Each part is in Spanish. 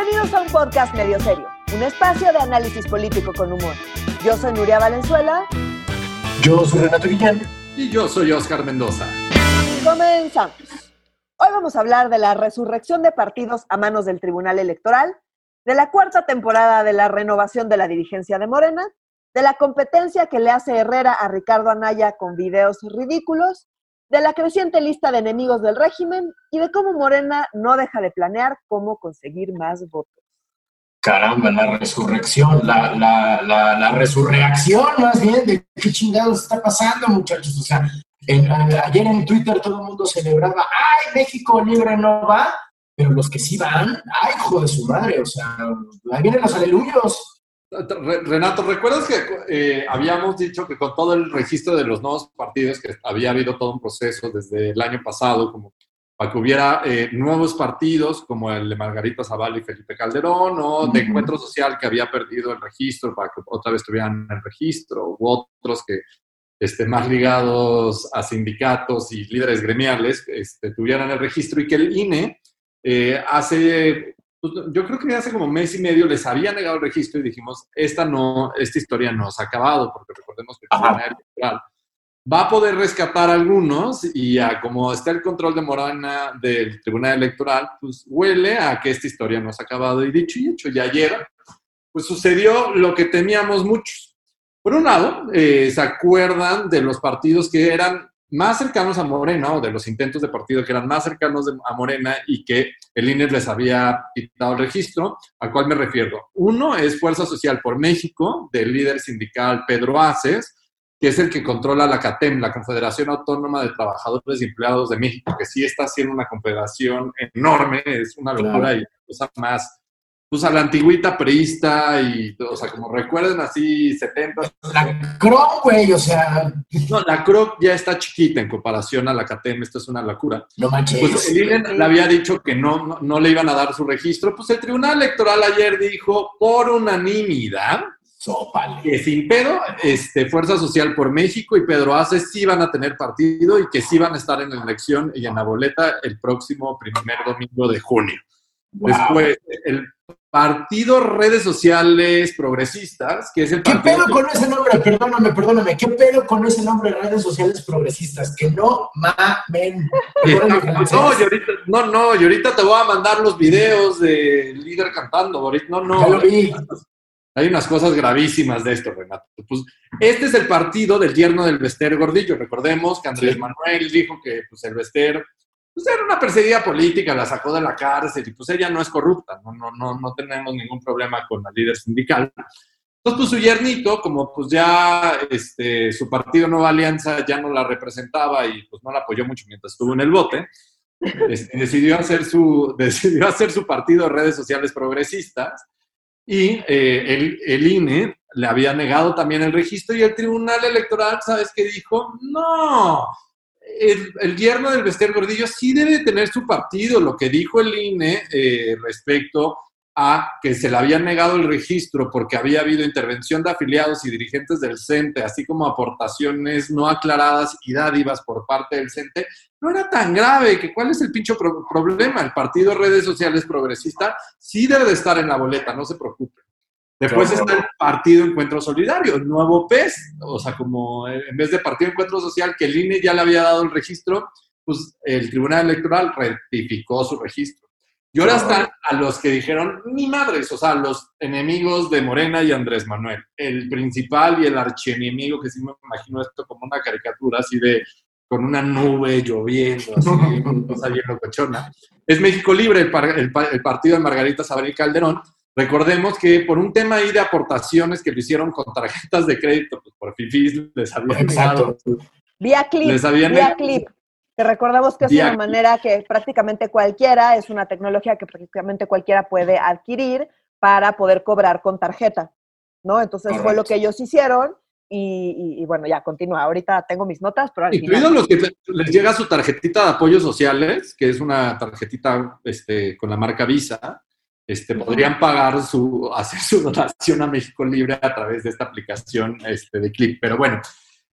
Bienvenidos a un podcast medio serio, un espacio de análisis político con humor. Yo soy Nuria Valenzuela. Yo soy Renato Guillén. Y yo soy Oscar Mendoza. Comenzamos. Hoy vamos a hablar de la resurrección de partidos a manos del Tribunal Electoral, de la cuarta temporada de la renovación de la dirigencia de Morena, de la competencia que le hace Herrera a Ricardo Anaya con videos ridículos, de la creciente lista de enemigos del régimen y de cómo Morena no deja de planear cómo conseguir más votos. Caramba, la resurrección, la, la, la, la resurrección más bien de qué chingados está pasando, muchachos. O sea, ayer en Twitter todo el mundo celebraba, ¡ay, México libre no va! Pero los que sí van, ¡ay, hijo de su madre! O sea, ahí vienen los aleluyos. Renato, ¿recuerdas que eh, habíamos dicho que con todo el registro de los nuevos partidos, que había habido todo un proceso desde el año pasado, como para que hubiera eh, nuevos partidos como el de Margarita Zavala y Felipe Calderón, o de Encuentro Social que había perdido el registro para que otra vez tuvieran el registro, u otros que este, más ligados a sindicatos y líderes gremiales este, tuvieran el registro y que el INE eh, hace pues, yo creo que hace como mes y medio les había negado el registro y dijimos, esta no, esta historia no se ha acabado, porque recordemos que Electoral va a poder rescatar algunos y a como está el control de Morana del Tribunal Electoral, pues huele a que esta historia no se ha acabado. Y dicho y hecho, y ayer, pues sucedió lo que temíamos muchos. Por un lado, eh, se acuerdan de los partidos que eran más cercanos a Morena o de los intentos de partido que eran más cercanos a Morena y que el INE les había quitado el registro, al cual me refiero. Uno es Fuerza Social por México, del líder sindical Pedro Aces, que es el que controla la CATEM, la Confederación Autónoma de Trabajadores y Empleados de México, que sí está haciendo una confederación enorme, es una locura y cosa más pues a la antigüita priista y, o sea, como recuerden así, 70. La CROC, güey, o sea. No, la CROC ya está chiquita en comparación a la CATEM, esto es una locura. No manches. Pues el INE le había dicho que no, no, le iban a dar su registro, pues el Tribunal Electoral ayer dijo por unanimidad que sin pedo, este, Fuerza Social por México y Pedro Ace sí van a tener partido y que sí van a estar en la elección y en la boleta el próximo primer domingo de junio. Después, el Partido Redes Sociales Progresistas, que es el ¿Qué pedo con ese nombre? Perdóname, perdóname. ¿Qué pedo con ese nombre Redes Sociales Progresistas? Que no mamen. No, y ahorita, no, no, y ahorita te voy a mandar los videos del líder cantando. No, no. Ya lo vi. Hay unas cosas gravísimas de esto, Renato. Pues este es el partido del yerno del Vester Gordillo. Recordemos que Andrés Manuel dijo que pues, el Vester pues era una perseguida política, la sacó de la cárcel y pues ella no es corrupta, no, no, no, no tenemos ningún problema con la líder sindical. Entonces, pues su yernito, como pues ya este, su partido Nueva Alianza ya no la representaba y pues no la apoyó mucho mientras estuvo en el bote, este, decidió, hacer su, decidió hacer su partido de redes sociales progresistas y eh, el, el INE le había negado también el registro y el Tribunal Electoral, ¿sabes qué dijo? No, el, el, del Bester Gordillo sí debe tener su partido. Lo que dijo el INE eh, respecto a que se le había negado el registro porque había habido intervención de afiliados y dirigentes del CENTE, así como aportaciones no aclaradas y dádivas por parte del CENTE, no era tan grave. que ¿Cuál es el pincho problema? El partido Redes Sociales Progresista sí debe de estar en la boleta, no se preocupe. Después está el Partido Encuentro Solidario, el nuevo PES, o sea, como en vez de Partido Encuentro Social, que el INE ya le había dado el registro, pues el Tribunal Electoral rectificó su registro. Y ahora están a los que dijeron, ni madres, o sea, los enemigos de Morena y Andrés Manuel. El principal y el archienemigo, que sí me imagino esto como una caricatura así de con una nube lloviendo, así, una cosa bien locochona. Es México Libre, el, el, el partido de Margarita Sabrina Calderón, Recordemos que por un tema ahí de aportaciones que lo hicieron con tarjetas de crédito, pues por FIFIs les habían Exacto. Vía clip, vía clip. Te recordamos que es una manera que prácticamente cualquiera, es una tecnología que prácticamente cualquiera puede adquirir para poder cobrar con tarjeta, ¿no? Entonces fue lo que ellos hicieron y, bueno, ya continúa. Ahorita tengo mis notas, pero al los que les llega su tarjetita de apoyos sociales, que es una tarjetita este, con la marca Visa, este, podrían pagar su, hacer su donación a México Libre a través de esta aplicación este, de Clip. Pero bueno,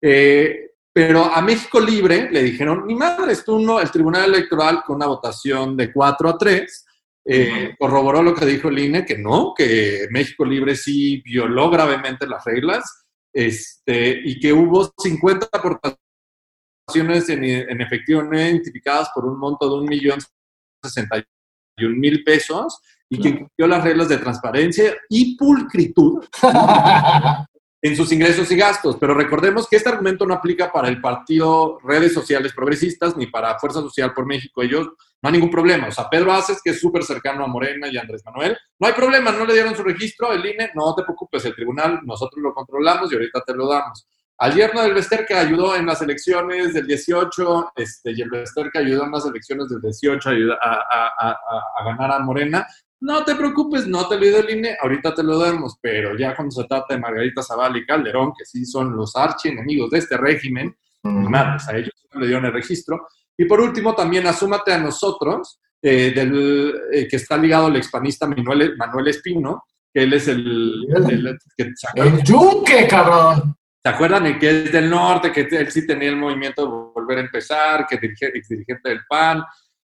eh, pero a México Libre le dijeron, mi madre, estuvo el Tribunal Electoral con una votación de 4 a 3, eh, corroboró lo que dijo el INE, que no, que México Libre sí violó gravemente las reglas este, y que hubo 50 aportaciones en, en efectivo no identificadas por un monto de un millón mil pesos y que incluyó las reglas de transparencia y pulcritud en sus ingresos y gastos. Pero recordemos que este argumento no aplica para el partido Redes Sociales Progresistas ni para Fuerza Social por México. Ellos no hay ningún problema. O sea, Pedro Aces, que es súper cercano a Morena y Andrés Manuel, no hay problema, no le dieron su registro, el INE, no te preocupes, el tribunal, nosotros lo controlamos y ahorita te lo damos. Al yerno del Bester que ayudó en las elecciones del 18, este, y el Bester que ayudó en las elecciones del 18 a, a, a, ganar a Morena, no te preocupes, no te lo dio el INE, ahorita te lo damos, pero ya cuando se trata de Margarita Zavala y Calderón, que sí son los archienemigos de este régimen, ni más, a ellos no le dieron el registro. Y por último, también asúmate a nosotros, eh, del, eh, que está ligado al expanista Manuel, Manuel Espino, que él es el... El, que, el yuque, cabrón. ¿Se acuerdan el que es del norte, que él sí tenía el movimiento de volver a empezar, que es dirigente del PAN?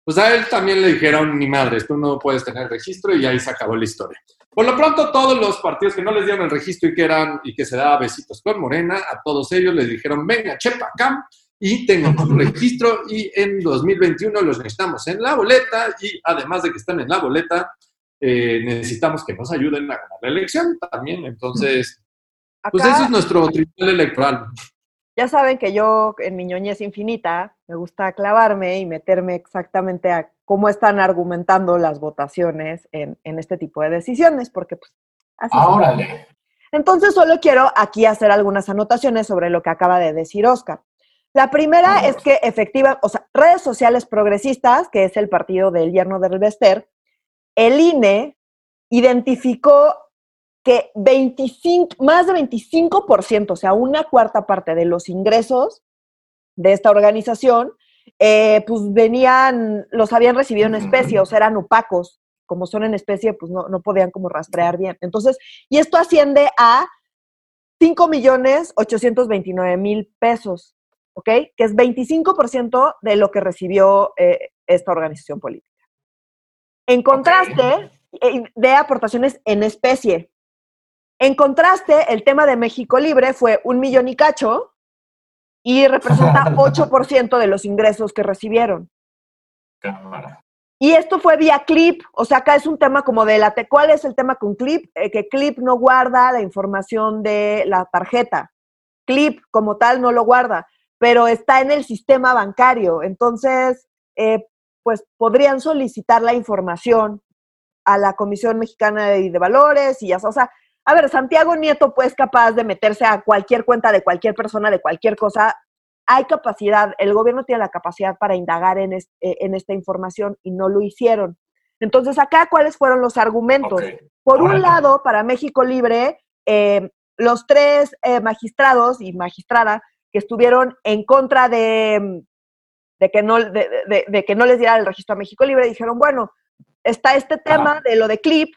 Pues a él también le dijeron, ni madres, tú no puedes tener registro y ahí se acabó la historia. Por lo pronto, todos los partidos que no les dieron el registro y que eran y que se daba besitos con Morena, a todos ellos les dijeron, venga, chepa acá y tengan su registro y en 2021 los necesitamos en la boleta y además de que están en la boleta, eh, necesitamos que nos ayuden a ganar la elección también. Entonces, pues ese es nuestro tribunal electoral. Ya saben que yo en mi ñoñez infinita me gusta clavarme y meterme exactamente a cómo están argumentando las votaciones en, este tipo de decisiones, porque pues así ¡Órale! Entonces solo quiero aquí hacer algunas anotaciones sobre lo que acaba de decir Oscar. La primera es que efectiva, o sea, redes sociales progresistas, que es el partido del yerno del Bester, el INE identificó que 25, más de 25%, o sea, una cuarta parte de los ingresos de esta organización, eh, pues venían, los habían recibido en especie, o sea, eran opacos. Como son en especie, pues no, no podían como rastrear bien. Entonces, y esto asciende a 5 millones 829 mil pesos, ¿ok? Que es 25% de lo que recibió eh, esta organización política. En contraste, eh, de aportaciones en especie, en contraste, el tema de México Libre fue un millón y cacho y representa 8% de los ingresos que recibieron. Y esto fue vía clip, o sea, acá es un tema como de la... ¿Cuál es el tema con clip? Eh, que clip no guarda la información de la tarjeta. Clip como tal no lo guarda, pero está en el sistema bancario. Entonces, eh, pues podrían solicitar la información a la Comisión Mexicana de, de Valores y ya, o sea, a ver, Santiago Nieto pues capaz de meterse a cualquier cuenta de cualquier persona, de cualquier cosa. Hay capacidad, el gobierno tiene la capacidad para indagar en, eh, en esta información y no lo hicieron. Entonces, acá, ¿cuáles fueron los argumentos? Por un lado, para México Libre, eh, los tres eh, magistrados y magistrada que estuvieron en contra de, de que no, de, que no les diera el registro a México Libre dijeron, bueno, está este tema de lo de CLIP,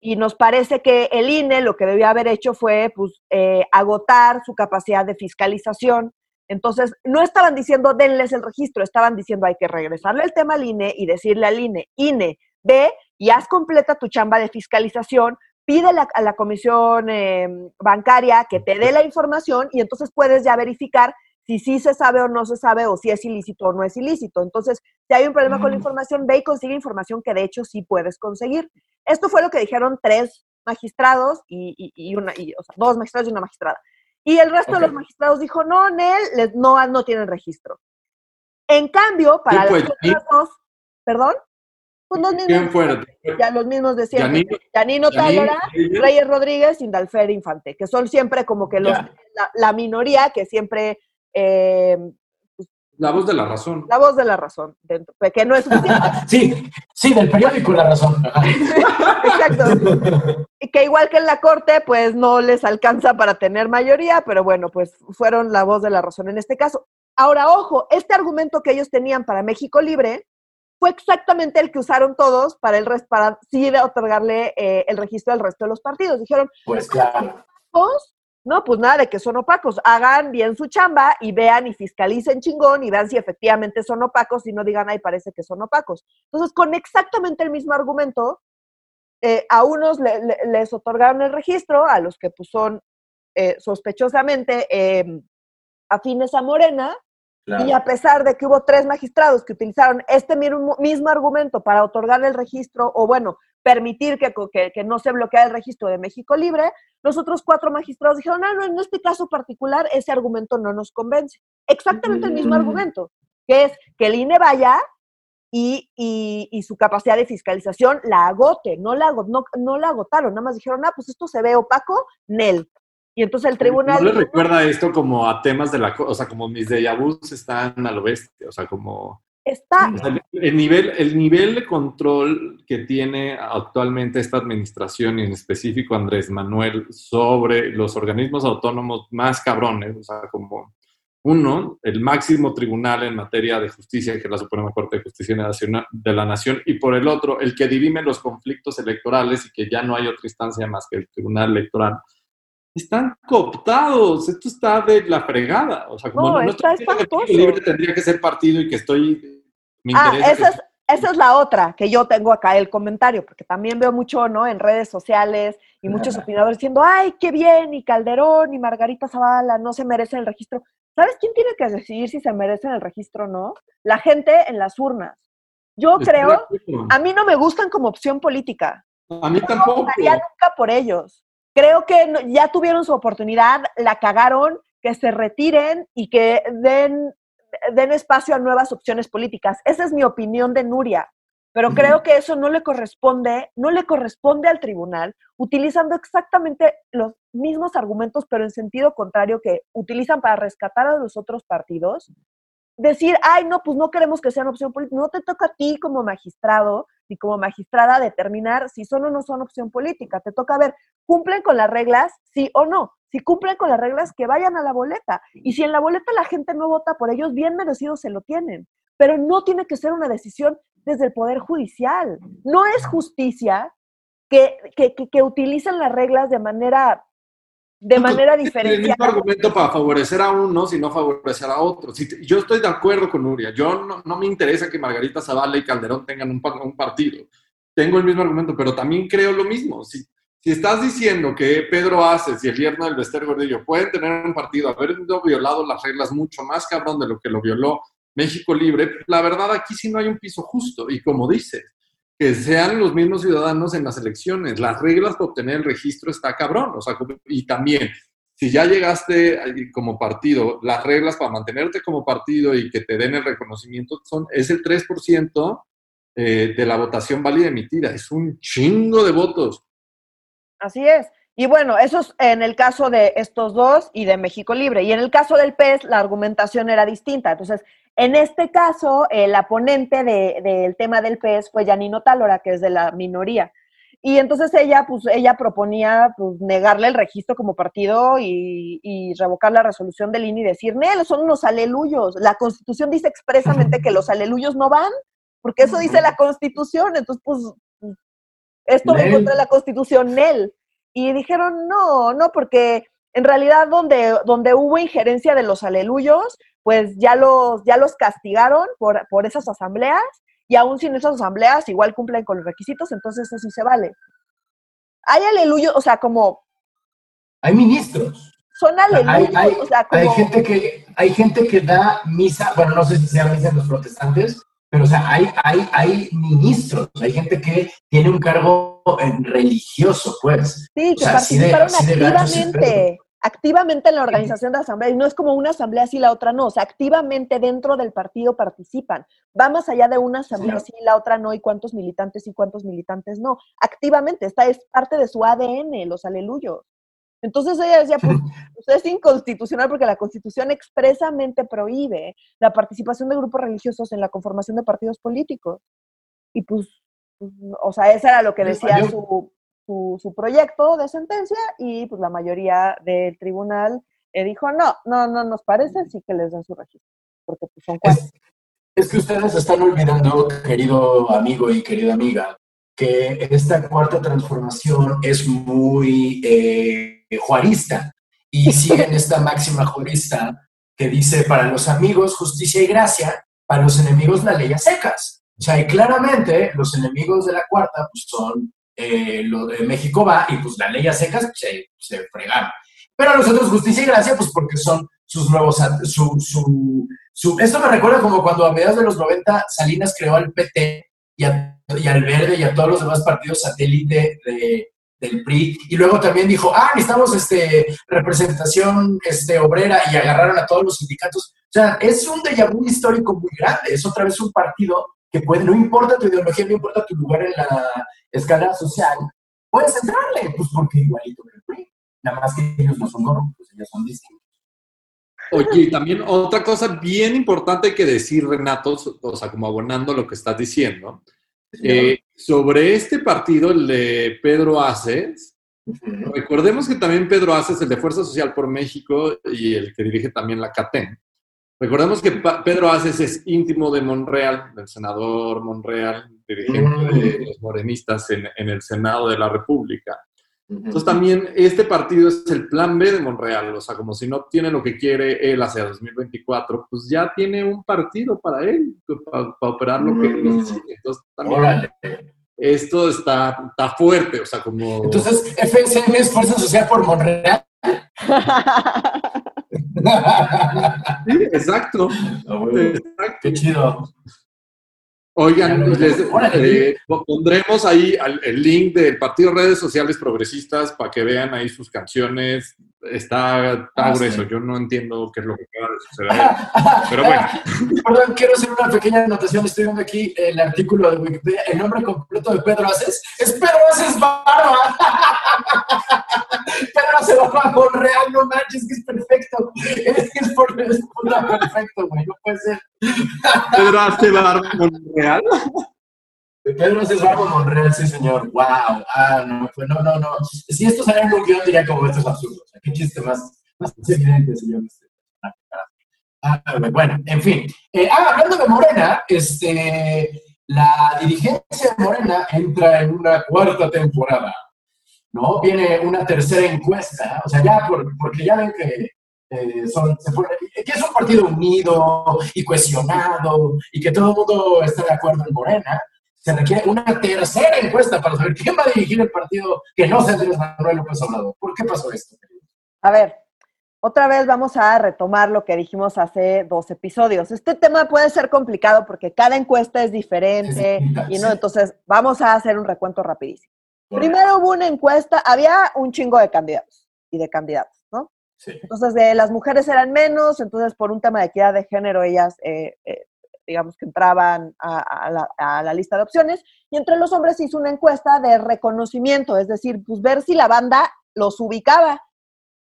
y nos parece que el INE lo que debía haber hecho fue pues, eh, agotar su capacidad de fiscalización. Entonces, no estaban diciendo denles el registro, estaban diciendo hay que regresarle el tema al INE y decirle al INE, INE, ve y haz completa tu chamba de fiscalización, pide a la comisión em, bancaria que te dé la información y entonces puedes ya verificar si sí se sabe o no se sabe o si es ilícito o no es ilícito. Entonces, si hay un problema con la información, ve y consigue información que de hecho sí puedes conseguir. Esto fue lo que dijeron tres magistrados y, una, o sea, dos magistrados y una magistrada. Y el resto de los magistrados dijo, no, Nel, les, no, no tienen registro. En cambio, para los otros dos, ¿perdón? Pues los mismos, Ya los mismos decían. Yanino, Talora, Reyes Rodríguez, Indalfer Infante, que son siempre como que los, la, minoría que siempre eh, la voz de la razón. La voz de la razón, dentro, que no es sí, sí, del periódico La Razón. Exacto. Y que igual que en la corte, pues no les alcanza para tener mayoría, pero bueno, pues fueron la voz de la razón en este caso. Ahora, ojo, este argumento que ellos tenían para México Libre fue exactamente el que usaron todos para el para sí de otorgarle eh, el registro al resto de los partidos. Dijeron, pues claro. No, pues nada de que son opacos. Hagan bien su chamba y vean y fiscalicen chingón y vean si efectivamente son opacos y no digan, ay, parece que son opacos. Entonces, con exactamente el mismo argumento, eh, a unos les otorgaron el registro, a los que pues, son eh, sospechosamente em, afines a Morena, y a pesar de que hubo tres magistrados que utilizaron este mismo, mismo argumento para otorgar el registro, o bueno, permitir que, que, no se bloquee el registro de México Libre, los otros cuatro magistrados dijeron, ah, no, en este caso particular ese argumento no nos convence. Exactamente el mismo argumento, que es que el INE vaya y, y, su capacidad de fiscalización la agote, no la, no, no la agotaron, nada más dijeron, ah, pues esto se ve opaco, NEL. Y entonces el tribunal... ¿No le recuerda esto como a temas de la... O sea, como mis déjà vus están a lo bestia, o sea, como... Está... el, nivel, el nivel de control que tiene actualmente esta administración y en específico Andrés Manuel sobre los organismos autónomos más cabrones, o sea, como uno, el máximo tribunal en materia de justicia, que es la Suprema Corte de Justicia de la Nación, y por el otro, el que dirime los conflictos electorales y que ya no hay otra instancia más que el Tribunal Electoral están cooptados. Esto está de la fregada. O sea, como no, no está libre tendría que ser partido y que estoy. Ah, esa, es, esa es la otra que yo tengo acá el comentario, porque también veo mucho, ¿no? En redes sociales y muchos opinadores diciendo, ay, qué bien, y Calderón y Margarita Zavala no se merecen el registro. ¿Sabes quién tiene que decidir si se merecen el registro o no? La gente en las urnas. Yo creo, a mí no me gustan como opción política. A mí tampoco. No nunca por ellos creo que ya tuvieron su oportunidad, la cagaron, que se retiren y que den, den espacio a nuevas opciones políticas. Esa es mi opinión de Nuria. Pero creo que eso no le corresponde, no le corresponde al tribunal, utilizando exactamente los mismos argumentos, pero en sentido contrario que utilizan para rescatar a los otros partidos. Decir, ay, no, pues no queremos que sean opción política. No te toca a ti como magistrado ni como magistrada determinar si son o no son opción política. Te toca ver, ¿cumplen con las reglas? Sí o no. Si cumplen con las reglas, que vayan a la boleta. Y si en la boleta la gente no vota por ellos, bien merecidos se lo tienen. Pero no tiene que ser una decisión desde el Poder Judicial. No es justicia que, que, que, utilicen las reglas de manera de manera diferente. El mismo argumento para favorecer a uno, sino favorecer a otro. yo estoy de acuerdo con Nuria. Yo no, no, me interesa que Margarita Zavala y Calderón tengan un, un, partido. Tengo el mismo argumento, pero también creo lo mismo. Si, si estás diciendo que Pedro Aces y el yerno del Bester Gordillo pueden tener un partido, habiendo violado las reglas mucho más cabrón de lo que lo violó México Libre, la verdad aquí sí no hay un piso justo. Y como dices, que sean los mismos ciudadanos en las elecciones. Las reglas para obtener el registro está cabrón. O sea, y también, si ya llegaste como partido, las reglas para mantenerte como partido y que te den el reconocimiento son, es el 3% eh, de la votación válida emitida. Es un chingo de votos. Así es. Y bueno, eso es en el caso de estos dos y de México Libre. Y en el caso del PES, la argumentación era distinta. Entonces, en este caso, el ponente del tema del PES fue Janino Talora, que es de la minoría. Y entonces ella, pues, ella proponía pues, negarle el registro como partido y, revocar la resolución del INE y decir, Nel, son unos aleluyos. La Constitución dice expresamente que los aleluyos no van, porque eso dice la Constitución. Entonces, pues, esto va contra la Constitución, Nel. Y dijeron, no, no, porque en realidad donde, donde hubo injerencia de los aleluyos, pues ya los, ya los castigaron por, por esas asambleas y aún sin esas asambleas igual cumplen con los requisitos, entonces eso sí se vale. Hay aleluyos, o sea, como... Hay ministros. Son aleluyos, hay, o sea, como... Hay gente, que, hay gente que da misa, bueno, no sé si sea misa en los protestantes, pero, o sea, hay, hay, hay ministros, hay gente que tiene un cargo religioso, pues. Sí, que participaron activamente, activamente en la organización de la asamblea. Y no es como una asamblea sí, la otra no. O sea, activamente dentro del partido participan. Va más allá de una asamblea sí, la otra no, y cuántos militantes y cuántos militantes no. Activamente, esta es parte de su ADN, los aleluyos. Entonces ella decía, pues, pues, es inconstitucional porque la Constitución expresamente prohíbe la participación de grupos religiosos en la conformación de partidos políticos. Y pues, pues o sea, eso era lo que decía su, su, proyecto de sentencia y pues la mayoría del tribunal eh, dijo, no, no, no nos parece, sí que les den su registro, porque pues son Es, es que ustedes están olvidando, querido amigo y querida amiga, que esta cuarta transformación es muy... Eh, juarista y siguen esta máxima jurista que dice, para los amigos justicia y gracia, para los enemigos la ley a secas. O sea, y claramente los enemigos de la cuarta pues, son eh, lo de México va y pues la ley a secas pues, se, se fregaron. Pero a nosotros justicia y gracia, pues porque son sus nuevos, su, su, su, esto me recuerda como cuando a mediados de los 90 Salinas creó al PT y, y al Verde y a todos los demás partidos satélite de, del PRI, y luego también dijo, ah, necesitamos este, representación este, obrera, y agarraron a todos los sindicatos. O sea, es un déjà vu histórico muy grande, es otra vez un partido que puede, no importa tu ideología, no importa tu lugar en la escala social, puedes entrarle, pues porque igualito que el PRI, nada más que ellos no son corruptos, ellos son distintos. Oye, también otra cosa bien importante que decir, Renato, o sea, como abonando lo que estás diciendo, eh, sobre este partido, el de Pedro Aces, recordemos que también Pedro Aces, el de Fuerza Social por México y el que dirige también la CATEN, recordemos que Pedro Aces es íntimo de Monreal, del senador Monreal, dirigente de los morenistas en, en el Senado de la República. Entonces también este partido es el plan B de Monreal, o sea, como si no obtiene lo que quiere él hacia 2024, pues ya tiene un partido para él, para, operar lo que él necesita. Entonces también esto está, está fuerte, o sea, como... Entonces, FSM es Fuerza Social por Monreal. sí, exacto. Ah, exacto. Qué chido. Oigan, les, eh, pondremos ahí el link del Partido Redes Sociales Progresistas para que vean ahí sus canciones. Está, está ah, grueso, yo no entiendo qué es lo que acaba de suceder. Pero bueno. Perdón, quiero hacer una pequeña anotación. Estoy viendo aquí el artículo de Wikipedia. El nombre completo de Pedro Aces es Pedro Aces Barba. Pedro Aces Barba con real, no manches, que es perfecto. Es que es por es perfecto, güey, no puede ser. Pedro Aces Barba con real. Pedro Barbo Monreal, sí, señor. ¡Wow! Ah, no, pues no, no, no. Si esto saliera en un guion, diría como esto es absurdo. O sea, qué chiste más, más evidente, señor. Ah, bueno, en fin. Eh, ah, hablando de Morena, este, la dirigencia de Morena entra en una cuarta temporada. ¿No? Viene una tercera encuesta. O sea, ya por, porque ya ven que eh, son, que es un partido unido y cohesionado y que todo el mundo está de acuerdo en Morena se requiere una tercera encuesta para saber quién va a dirigir el partido que no sea Andrés Manuel López Obrador. ¿Por qué pasó esto? A ver, otra vez vamos a retomar lo que dijimos hace dos episodios. Este tema puede ser complicado porque cada encuesta es diferente y no, entonces vamos a hacer un recuento rapidísimo. Primero hubo una encuesta, había un chingo de candidatos y de candidatos, ¿no? Sí. Entonces, de las mujeres eran menos, entonces por un tema de equidad de género ellas eh, eh, digamos, que entraban a, la, lista de opciones, y entre los hombres hizo una encuesta de reconocimiento, es decir, pues ver si la banda los ubicaba,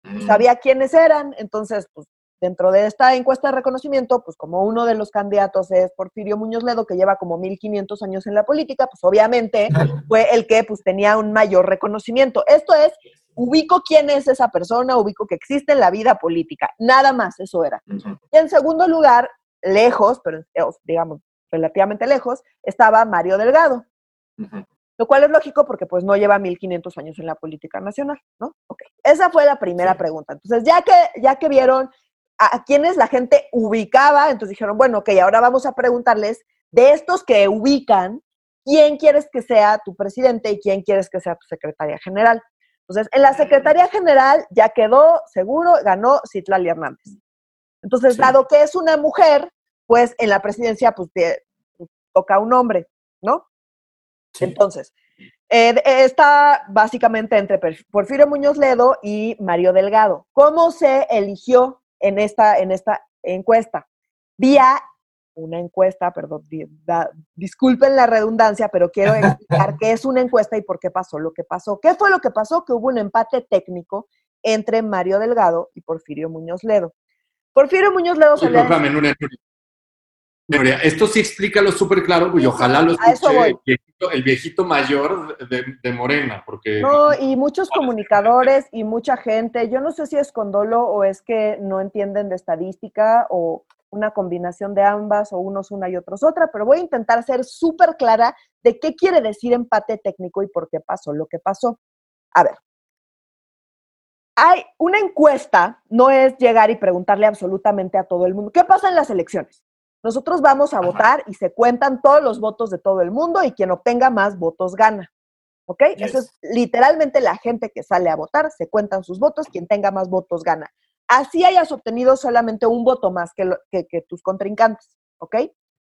mm. sabía quiénes eran, entonces, pues dentro de esta encuesta de reconocimiento, pues como uno de los candidatos es Porfirio Muñoz Ledo, que lleva como 1500 años en la política, pues obviamente fue el que pues tenía un mayor reconocimiento. Esto es, ubico quién es esa persona, ubico que existe en la vida política, nada más, eso era. Y en segundo lugar, lejos, pero digamos relativamente lejos, estaba Mario Delgado. Lo cual es lógico porque pues no lleva 1500 años en la política nacional, ¿no? Ok. Esa fue la primera pregunta. Entonces, ya que, ya que vieron a, quiénes la gente ubicaba, entonces dijeron, bueno, ok, ahora vamos a preguntarles de estos que ubican, ¿quién quieres que sea tu presidente y quién quieres que sea tu secretaria general? Entonces, en la secretaría general ya quedó seguro, ganó Citlali Hernández. Entonces, dado que es una mujer, pues en la presidencia pues toca un hombre, ¿no? Entonces, eh, está básicamente entre Porfirio Muñoz Ledo y Mario Delgado. ¿Cómo se eligió en esta, en esta encuesta? Vía una encuesta, perdón, disculpen la redundancia, pero quiero explicar qué es una encuesta y por qué pasó lo que pasó. ¿Qué fue lo que pasó? Que hubo un empate técnico entre Mario Delgado y Porfirio Muñoz Ledo. Porfirio Muñoz Ledo Esto sí explica lo súper claro y ojalá lo escuche el viejito, mayor de, Morena, porque... No, y muchos comunicadores y mucha gente, yo no sé si es condolo o es que no entienden de estadística o una combinación de ambas o unos una y otros otra, pero voy a intentar ser súper clara de qué quiere decir empate técnico y por qué pasó lo que pasó. A ver, hay una encuesta, no es llegar y preguntarle absolutamente a todo el mundo. ¿Qué pasa en las elecciones? Nosotros vamos a votar y se cuentan todos los votos de todo el mundo y quien obtenga más votos gana. ¿Ok? Eso es literalmente la gente que sale a votar, se cuentan sus votos, quien tenga más votos gana. Así hayas obtenido solamente un voto más que, que, tus contrincantes. ¿Ok?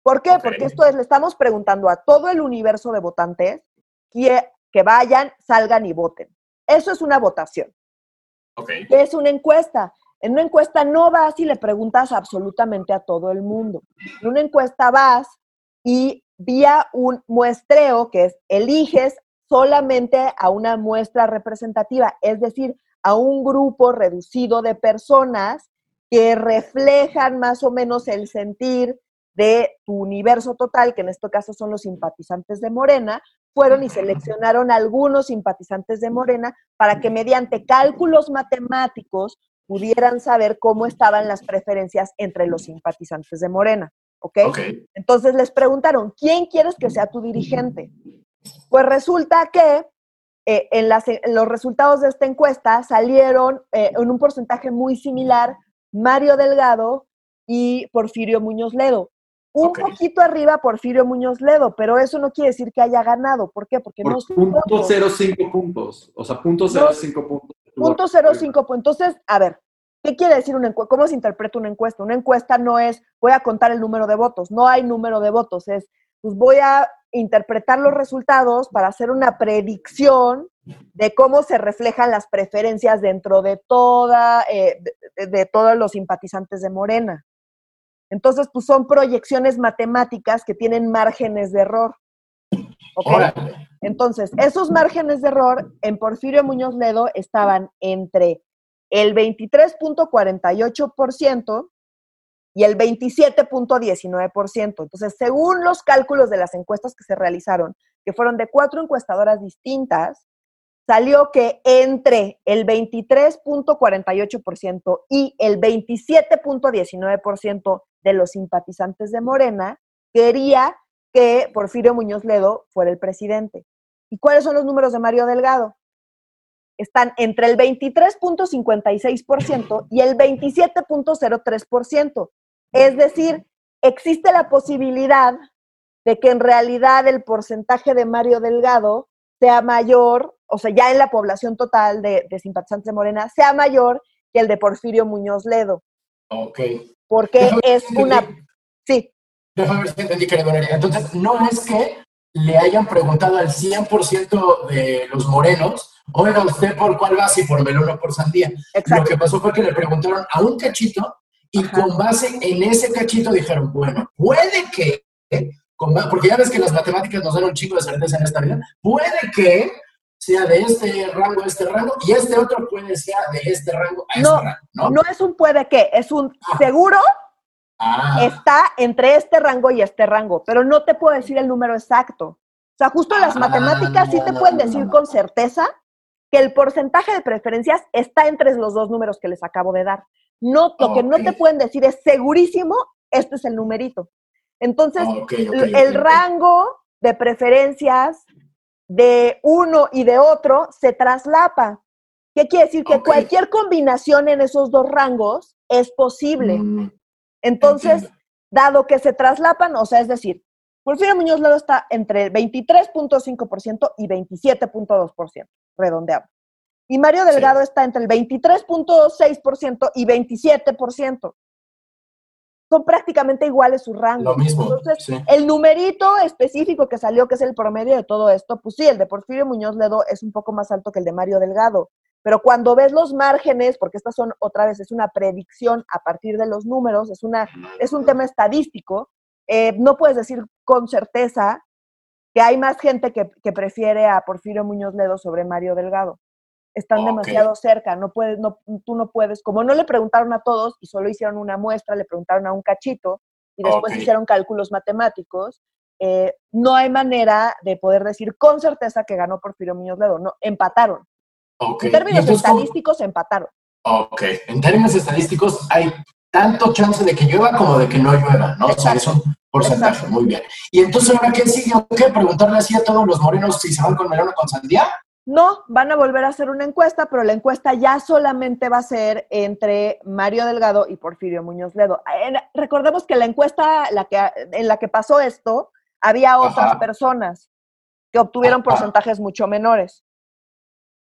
¿Por qué? Porque esto es, le estamos preguntando a todo el universo de votantes que, que vayan, salgan y voten. Eso es una votación. Es una encuesta. En una encuesta no vas y le preguntas absolutamente a todo el mundo. En una encuesta vas y vía un muestreo que es eliges solamente a una muestra representativa, es decir, a un grupo reducido de personas que reflejan más o menos el sentir de tu universo total, que en este caso son los simpatizantes de Morena, fueron y seleccionaron algunos simpatizantes de Morena para que mediante cálculos matemáticos pudieran saber cómo estaban las preferencias entre los simpatizantes de Morena. ¿Ok? Entonces les preguntaron, ¿quién quieres que sea tu dirigente? Pues resulta que eh, en, los resultados de esta encuesta salieron eh, en un porcentaje muy similar Mario Delgado y Porfirio Muñoz Ledo. Un poquito arriba Porfirio Muñoz Ledo, pero eso no quiere decir que haya ganado. ¿Por qué? Porque Por no punto 05 puntos. O sea, punto 05 puntos. Punto 05 puntos. Entonces, a ver, ¿qué quiere decir una encuesta? ¿Cómo se interpreta una encuesta? Una encuesta no es voy a contar el número de votos. No hay número de votos. Es pues voy a interpretar los resultados para hacer una predicción de cómo se reflejan las preferencias dentro de toda, eh, de todos los simpatizantes de Morena. Entonces, pues son proyecciones matemáticas que tienen márgenes de error. Entonces, esos márgenes de error en Porfirio Muñoz Ledo estaban entre el 23.48% y el 27.19%. Entonces, según los cálculos de las encuestas que se realizaron, que fueron de cuatro encuestadoras distintas, salió que entre el 23.48% y el 27.19% de los simpatizantes de Morena quería que Porfirio Muñoz Ledo fuera el presidente. ¿Y cuáles son los números de Mario Delgado? Están entre el 23.56% y el 27.03%. Es decir, existe la posibilidad de que en realidad el porcentaje de Mario Delgado sea mayor, o sea, ya en la población total de, de simpatizantes de Morena, sea mayor que el de Porfirio Muñoz Ledo. Ok porque es una... Sí. Déjame ver si entendí, Entonces, no es que le hayan preguntado al 100% de los morenos, oiga, ¿usted por cuál va? Si por melón o por sandía. Lo que pasó fue que le preguntaron a un cachito y con base en ese cachito dijeron, bueno, puede que, porque ya ves que las matemáticas nos dan un chingo de certeza en esta vida, puede que sea de este rango a este rango y este otro puede ser de este rango a no, este rango, ¿no? No es un puede que, es un seguro ah. está entre este rango y este rango, pero no te puedo decir el número exacto. O sea, justo las ah, matemáticas sí te pueden decir con certeza que el porcentaje de preferencias está entre los dos números que les acabo de dar. No, lo que no te pueden decir es segurísimo, este es el numerito. Entonces, el rango de preferencias de uno y de otro se traslapa. ¿Qué quiere decir? Que cualquier combinación en esos dos rangos es posible. Mm, Entonces, dado que se traslapan, o sea, es decir, Porfirio Muñoz Ledo está entre 23.5% y 27.2%, redondeado. Y Mario Delgado está entre el 23.6% y 27% son prácticamente iguales sus rangos. Lo mismo. Entonces, el numerito específico que salió, que es el promedio de todo esto, pues sí, el de Porfirio Muñoz Ledo es un poco más alto que el de Mario Delgado. Pero cuando ves los márgenes, porque estas son otra vez, es una predicción a partir de los números, es, una, es un tema estadístico, eh, no puedes decir con certeza que hay más gente que, que prefiere a Porfirio Muñoz Ledo sobre Mario Delgado. Están demasiado cerca, no puedes, no, tú no puedes, como no le preguntaron a todos y solo hicieron una muestra, le preguntaron a un cachito y después hicieron cálculos matemáticos, eh, no hay manera de poder decir con certeza que ganó Porfirio Muñoz Ledo, no, empataron. En términos estadísticos, empataron. Ok, en términos estadísticos hay tanto chance de que llueva como de que no llueva, ¿no? O sea, es un porcentaje, muy bien. Y entonces, ¿ahora qué sigue? ¿Qué? ¿Preguntarle así a todos los morenos si se van con melón o con sandía? No, van a volver a hacer una encuesta, pero la encuesta ya solamente va a ser entre Mario Delgado y Porfirio Muñoz Ledo. Recordemos que la encuesta la que, en la que pasó esto, había otras personas que obtuvieron porcentajes mucho menores.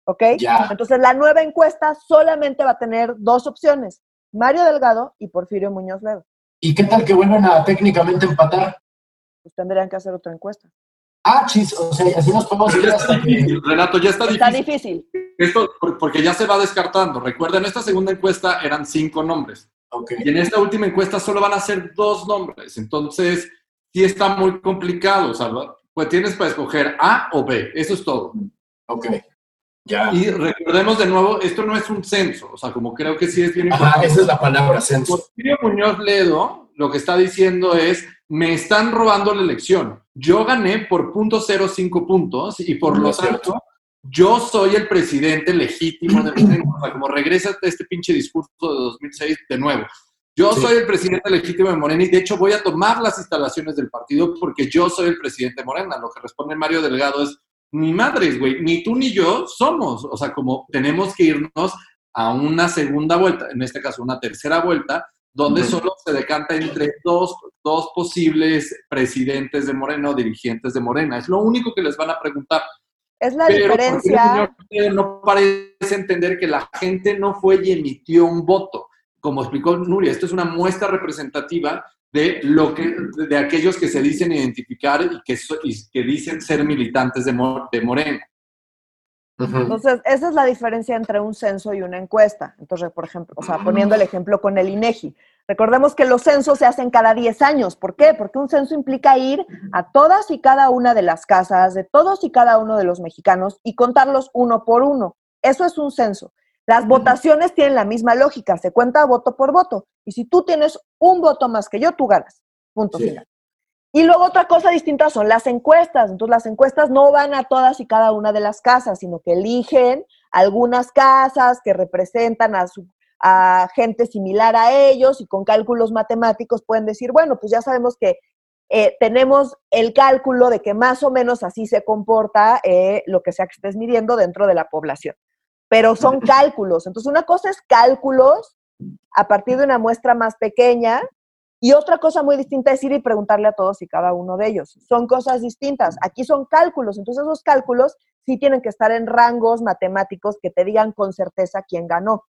¿Ok? Entonces, la nueva encuesta solamente va a tener dos opciones, Mario Delgado y Porfirio Muñoz Ledo. ¿Y qué tal que vuelvan a técnicamente empatar? Pues tendrían que hacer otra encuesta. Ah, chis, o sea, así nos podemos ir hasta que... Renato, ya está, está difícil. Esto, porque ya se va descartando. Recuerden, esta segunda encuesta eran cinco nombres. Okay. Y en esta última encuesta solo van a ser dos nombres. Entonces, sí está muy complicado. O sea, pues tienes para escoger A o B. Eso es todo. Ok. Ya. Y recordemos de nuevo, esto no es un censo. O sea, como creo que sí es bien Ajá, esa es la palabra, censo. Porfirio Muñoz Ledo lo que está diciendo es, me están robando la elección. Yo gané por .05 puntos y por lo tanto yo soy el presidente legítimo de Morena. O sea, como regresa este pinche discurso de 2006 de nuevo. Yo soy el presidente legítimo de Morena y de hecho voy a tomar las instalaciones del partido porque yo soy el presidente de Morena. Lo que responde Mario Delgado es, ni madres, güey, ni tú ni yo somos. O sea, como tenemos que irnos a una segunda vuelta, en este caso una tercera vuelta, donde solo se decanta entre dos, dos posibles presidentes de Morena o dirigentes de Morena. Es lo único que les van a preguntar. Es la diferencia. no parece entender que la gente no fue y emitió un voto. Como explicó Nuria, esto es una muestra representativa de lo que de aquellos que se dicen identificar y que, que dicen ser militantes de, de Morena. Entonces, esa es la diferencia entre un censo y una encuesta. Entonces, por ejemplo, o sea, poniendo el ejemplo con el INEGI. Recordemos que los censos se hacen cada 10 años. ¿Por qué? Porque un censo implica ir a todas y cada una de las casas de todos y cada uno de los mexicanos y contarlos uno por uno. Eso es un censo. Las votaciones tienen la misma lógica, se cuenta voto por voto. Y si tú tienes un voto más que yo, tú ganas. Punto final. Y luego otra cosa distinta son las encuestas. Entonces las encuestas no van a todas y cada una de las casas, sino que eligen algunas casas que representan a, su, a gente similar a ellos y con cálculos matemáticos pueden decir, bueno, pues ya sabemos que eh, tenemos el cálculo de que más o menos así se comporta eh, lo que sea que estés midiendo dentro de la población. Pero son cálculos. Entonces una cosa es cálculos a partir de una muestra más pequeña y otra cosa muy distinta es ir y preguntarle a todos y cada uno de ellos. Son cosas distintas. Aquí son cálculos. Entonces esos cálculos sí tienen que estar en rangos matemáticos que te digan con certeza quién ganó.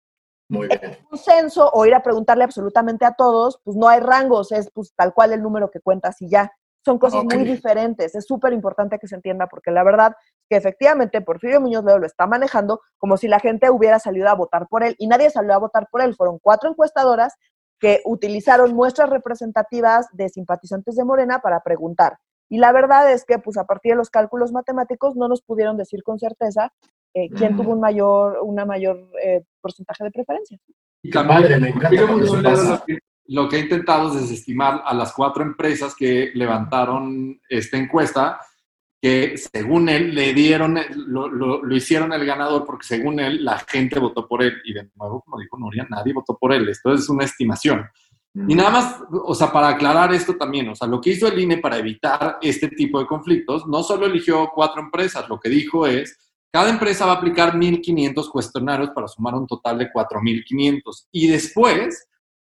Muy bien. En un censo o ir a preguntarle absolutamente a todos, pues no hay rangos, es pues tal cual el número que cuentas y ya. Son cosas muy diferentes. Es súper importante que se entienda porque la verdad que efectivamente Porfirio Muñoz Ledo lo está manejando como si la gente hubiera salido a votar por él y nadie salió a votar por él. Fueron cuatro encuestadoras que utilizaron muestras representativas de simpatizantes de Morena para preguntar. Y la verdad es que, pues a partir de los cálculos matemáticos, no nos pudieron decir con certeza eh, quién tuvo un mayor, una mayor eh, porcentaje de preferencia. Y madre, me encanta lo que ha intentado es desestimar a las cuatro empresas que levantaron esta encuesta que según él le dieron, lo, lo, hicieron el ganador porque según él la gente votó por él. Y de nuevo, como dijo Nuria, nadie votó por él. Esto es una estimación. Y nada más, o sea, para aclarar esto también, o sea, lo que hizo el INE para evitar este tipo de conflictos, no solo eligió cuatro empresas, lo que dijo es, cada empresa va a aplicar 1.500 cuestionarios para sumar un total de 4.500. Y después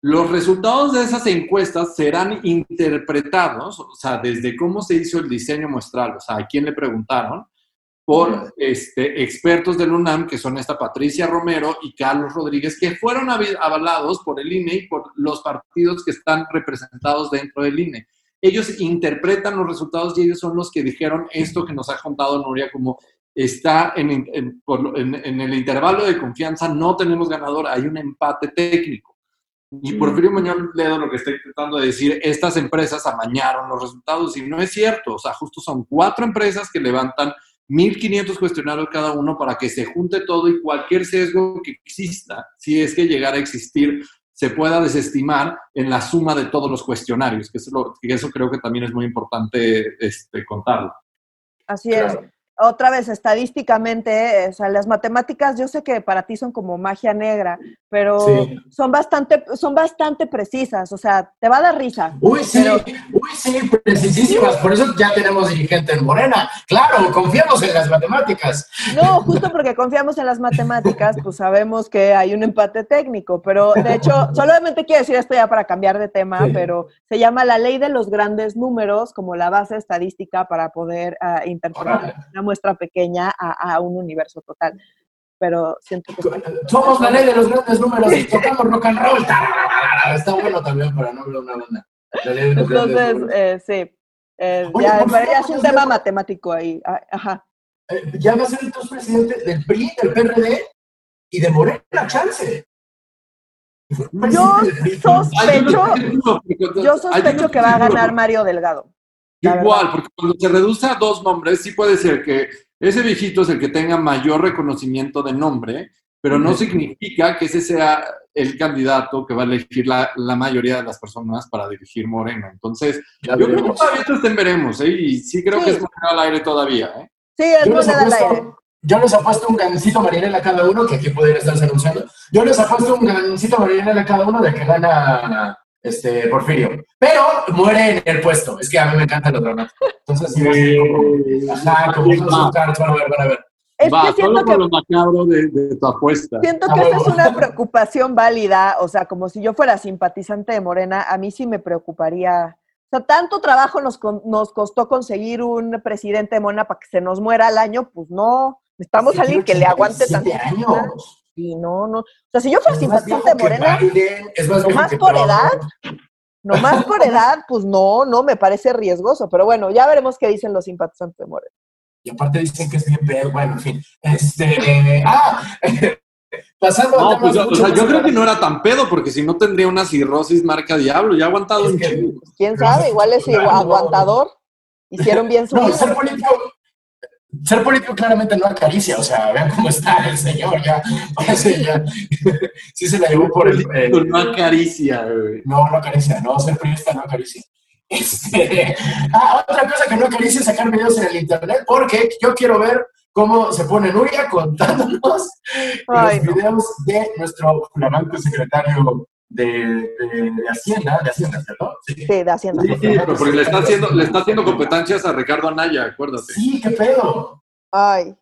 los resultados de esas encuestas serán interpretados, o sea, desde cómo se hizo el diseño muestral, o sea, a quién le preguntaron, por este, expertos del UNAM, que son esta Patricia Romero y Carlos Rodríguez, que fueron avalados por el INE y por los partidos que están representados dentro del INE. Ellos interpretan los resultados y ellos son los que dijeron esto que nos ha contado Nuria, como está en, en el intervalo de confianza, no tenemos ganador, hay un empate técnico. Y Porfirio Muñoz Ledo lo que está intentando decir, estas empresas amañaron los resultados y no es cierto. O sea, justo son cuatro empresas que levantan 1.500 cuestionarios cada uno para que se junte todo y cualquier sesgo que exista, si es que llegara a existir, se pueda desestimar en la suma de todos los cuestionarios, que eso, eso creo que también es muy importante este, contarlo. Así es otra vez, estadísticamente, o sea, las matemáticas, yo sé que para ti son como magia negra, pero son, bastante, son bastante precisas, o sea, te va a dar risa. Uy, sí, sí, precisísimas. Por eso ya tenemos dirigente en Morena. Claro, confiamos en las matemáticas. No, justo porque confiamos en las matemáticas, pues sabemos que hay un empate técnico. Pero de hecho, solamente quiero decir esto ya para cambiar de tema, pero se llama la ley de los grandes números como la base estadística para poder ah, interpretar una muestra pequeña a, a un universo total pero siento que... Somos la ley de los grandes números y tocamos rock and roll. Está bueno también para no hablar una banda. Entonces, eh, sí. Eh, ya, ya es un tema matemático ahí. Ah, ajá. Eh, ya va a ser entonces presidente del PRI, del PRD y de Morena, chance. Yo sospecho, yo sospecho que va a ganar Mario Delgado. Igual, porque cuando se reduce a dos nombres, sí puede ser que ese viejito es el que tenga mayor reconocimiento de nombre, pero no significa que ese sea el candidato que va a elegir la, mayoría de las personas para dirigir Morena. Entonces, yo creo que todavía esto veremos, ¿eh? Y sí creo que es moneda al aire todavía, ¿eh? Sí, es moneda al aire. Yo les apuesto un gancito marinela a cada uno, que aquí pueden estarse anunciando. Yo les apuesto un gancito marinela a cada uno de que gana este, Porfirio. Pero muere en el puesto. Es que a mí me encanta el otro, Entonces, sí, como, ajá, como cartas, van a ver, van a ver. Es Va, que siento que, lo macabro de, de, tu apuesta. Siento que esa es una preocupación válida, o sea, como si yo fuera simpatizante de Morena, a mí sí me preocuparía. O sea, tanto trabajo nos, nos costó conseguir un presidente de Morena para que se nos muera al año, pues no, estamos a alguien que le aguante tanto. años. Y no, no. O sea, si yo fuera simpatizante de Morena, más nomás por edad, nomás por edad, pues no, no, me parece riesgoso. Pero bueno, ya veremos qué dicen los simpatizantes de Morena. Y aparte dicen que es bien pedo, bueno, en fin. Este, ah, pasando no, pues, o sea, yo creo que no era tan pedo, porque si no tendría una cirrosis marca diablo, ya ha aguantado un chingo. ¿Quién sabe? Igual es aguantador. Hicieron bien su no, ser político, ser político claramente no acaricia, o sea, vean cómo está el señor, ya, ya sí se la llevó por el... no acaricia, güey. No, no acaricia, no, ser periodista no acaricia. Este, ah, otra cosa que no acaricia es sacar videos en el internet, porque yo quiero ver cómo se pone Nuria contándonos los videos de nuestro flamante secretario de, de, Hacienda, de Hacienda, ¿cierto? Sí, de Hacienda. Sí, pero porque le está, haciendo, le está haciendo competencias a Ricardo Anaya, acuérdate. Sí, qué pedo. Ay.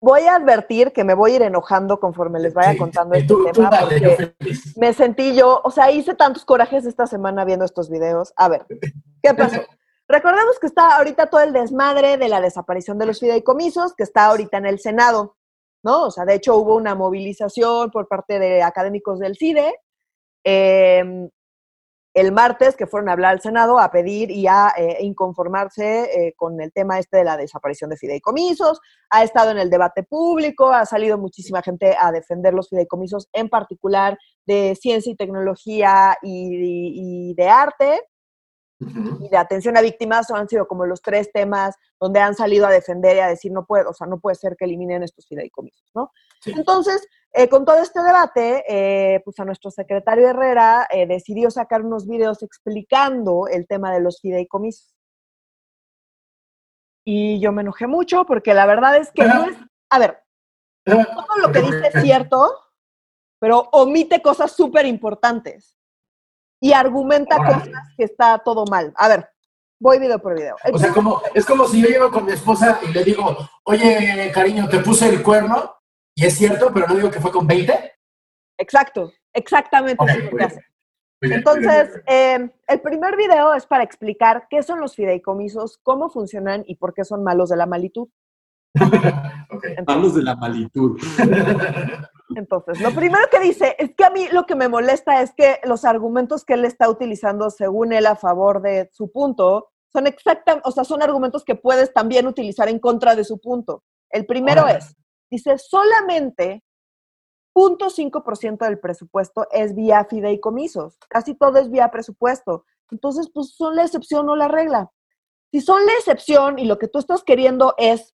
Voy a advertir que me voy a ir enojando conforme les vaya contando este tema. porque me sentí yo, o sea, hice tantos corajes esta semana viendo estos videos. A ver, ¿qué pasó? Recordemos que está ahorita todo el desmadre de la desaparición de los fideicomisos, que está ahorita en el Senado. ¿no? O sea, de hecho hubo una movilización por parte de académicos del CIDE em, el martes que fueron a hablar al Senado a pedir y a eh, inconformarse eh, con el tema este de la desaparición de fideicomisos. Ha estado en el debate público, ha salido muchísima gente a defender los fideicomisos, en particular de ciencia y tecnología y de arte y de atención a víctimas han sido como los tres temas donde han salido a defender y a decir no puede, o sea, no puede ser que eliminen estos fideicomisos, ¿no? Entonces, eh, con todo este debate, eh, pues a nuestro secretario Herrera eh, decidió sacar unos videos explicando el tema de los fideicomisos. Y yo me enojé mucho porque la verdad es que no es, a ver, todo lo que dice es cierto, pero omite cosas súper importantes y argumenta cosas que está todo mal. A ver, voy video por video. o sea, como, es como si yo llego con mi esposa y le digo, oye, cariño, te puse el cuerno, y es cierto, pero no digo que fue con 20. Exacto, exactamente lo que hace. Entonces, em, el primer video es para explicar qué son los fideicomisos, cómo funcionan y por qué son malos de la malitud. malos de la malitud. Entonces, lo primero que dice es que a mí lo que me molesta es que los argumentos que él está utilizando, según él, a favor de su punto, son exactamente, o sea, son argumentos que puedes también utilizar en contra de su punto. El primero es, dice, solamente 0.5% del presupuesto es vía fideicomisos. Casi todo es vía presupuesto. Entonces, pues son la excepción o la regla. Si son la excepción y lo que tú estás queriendo es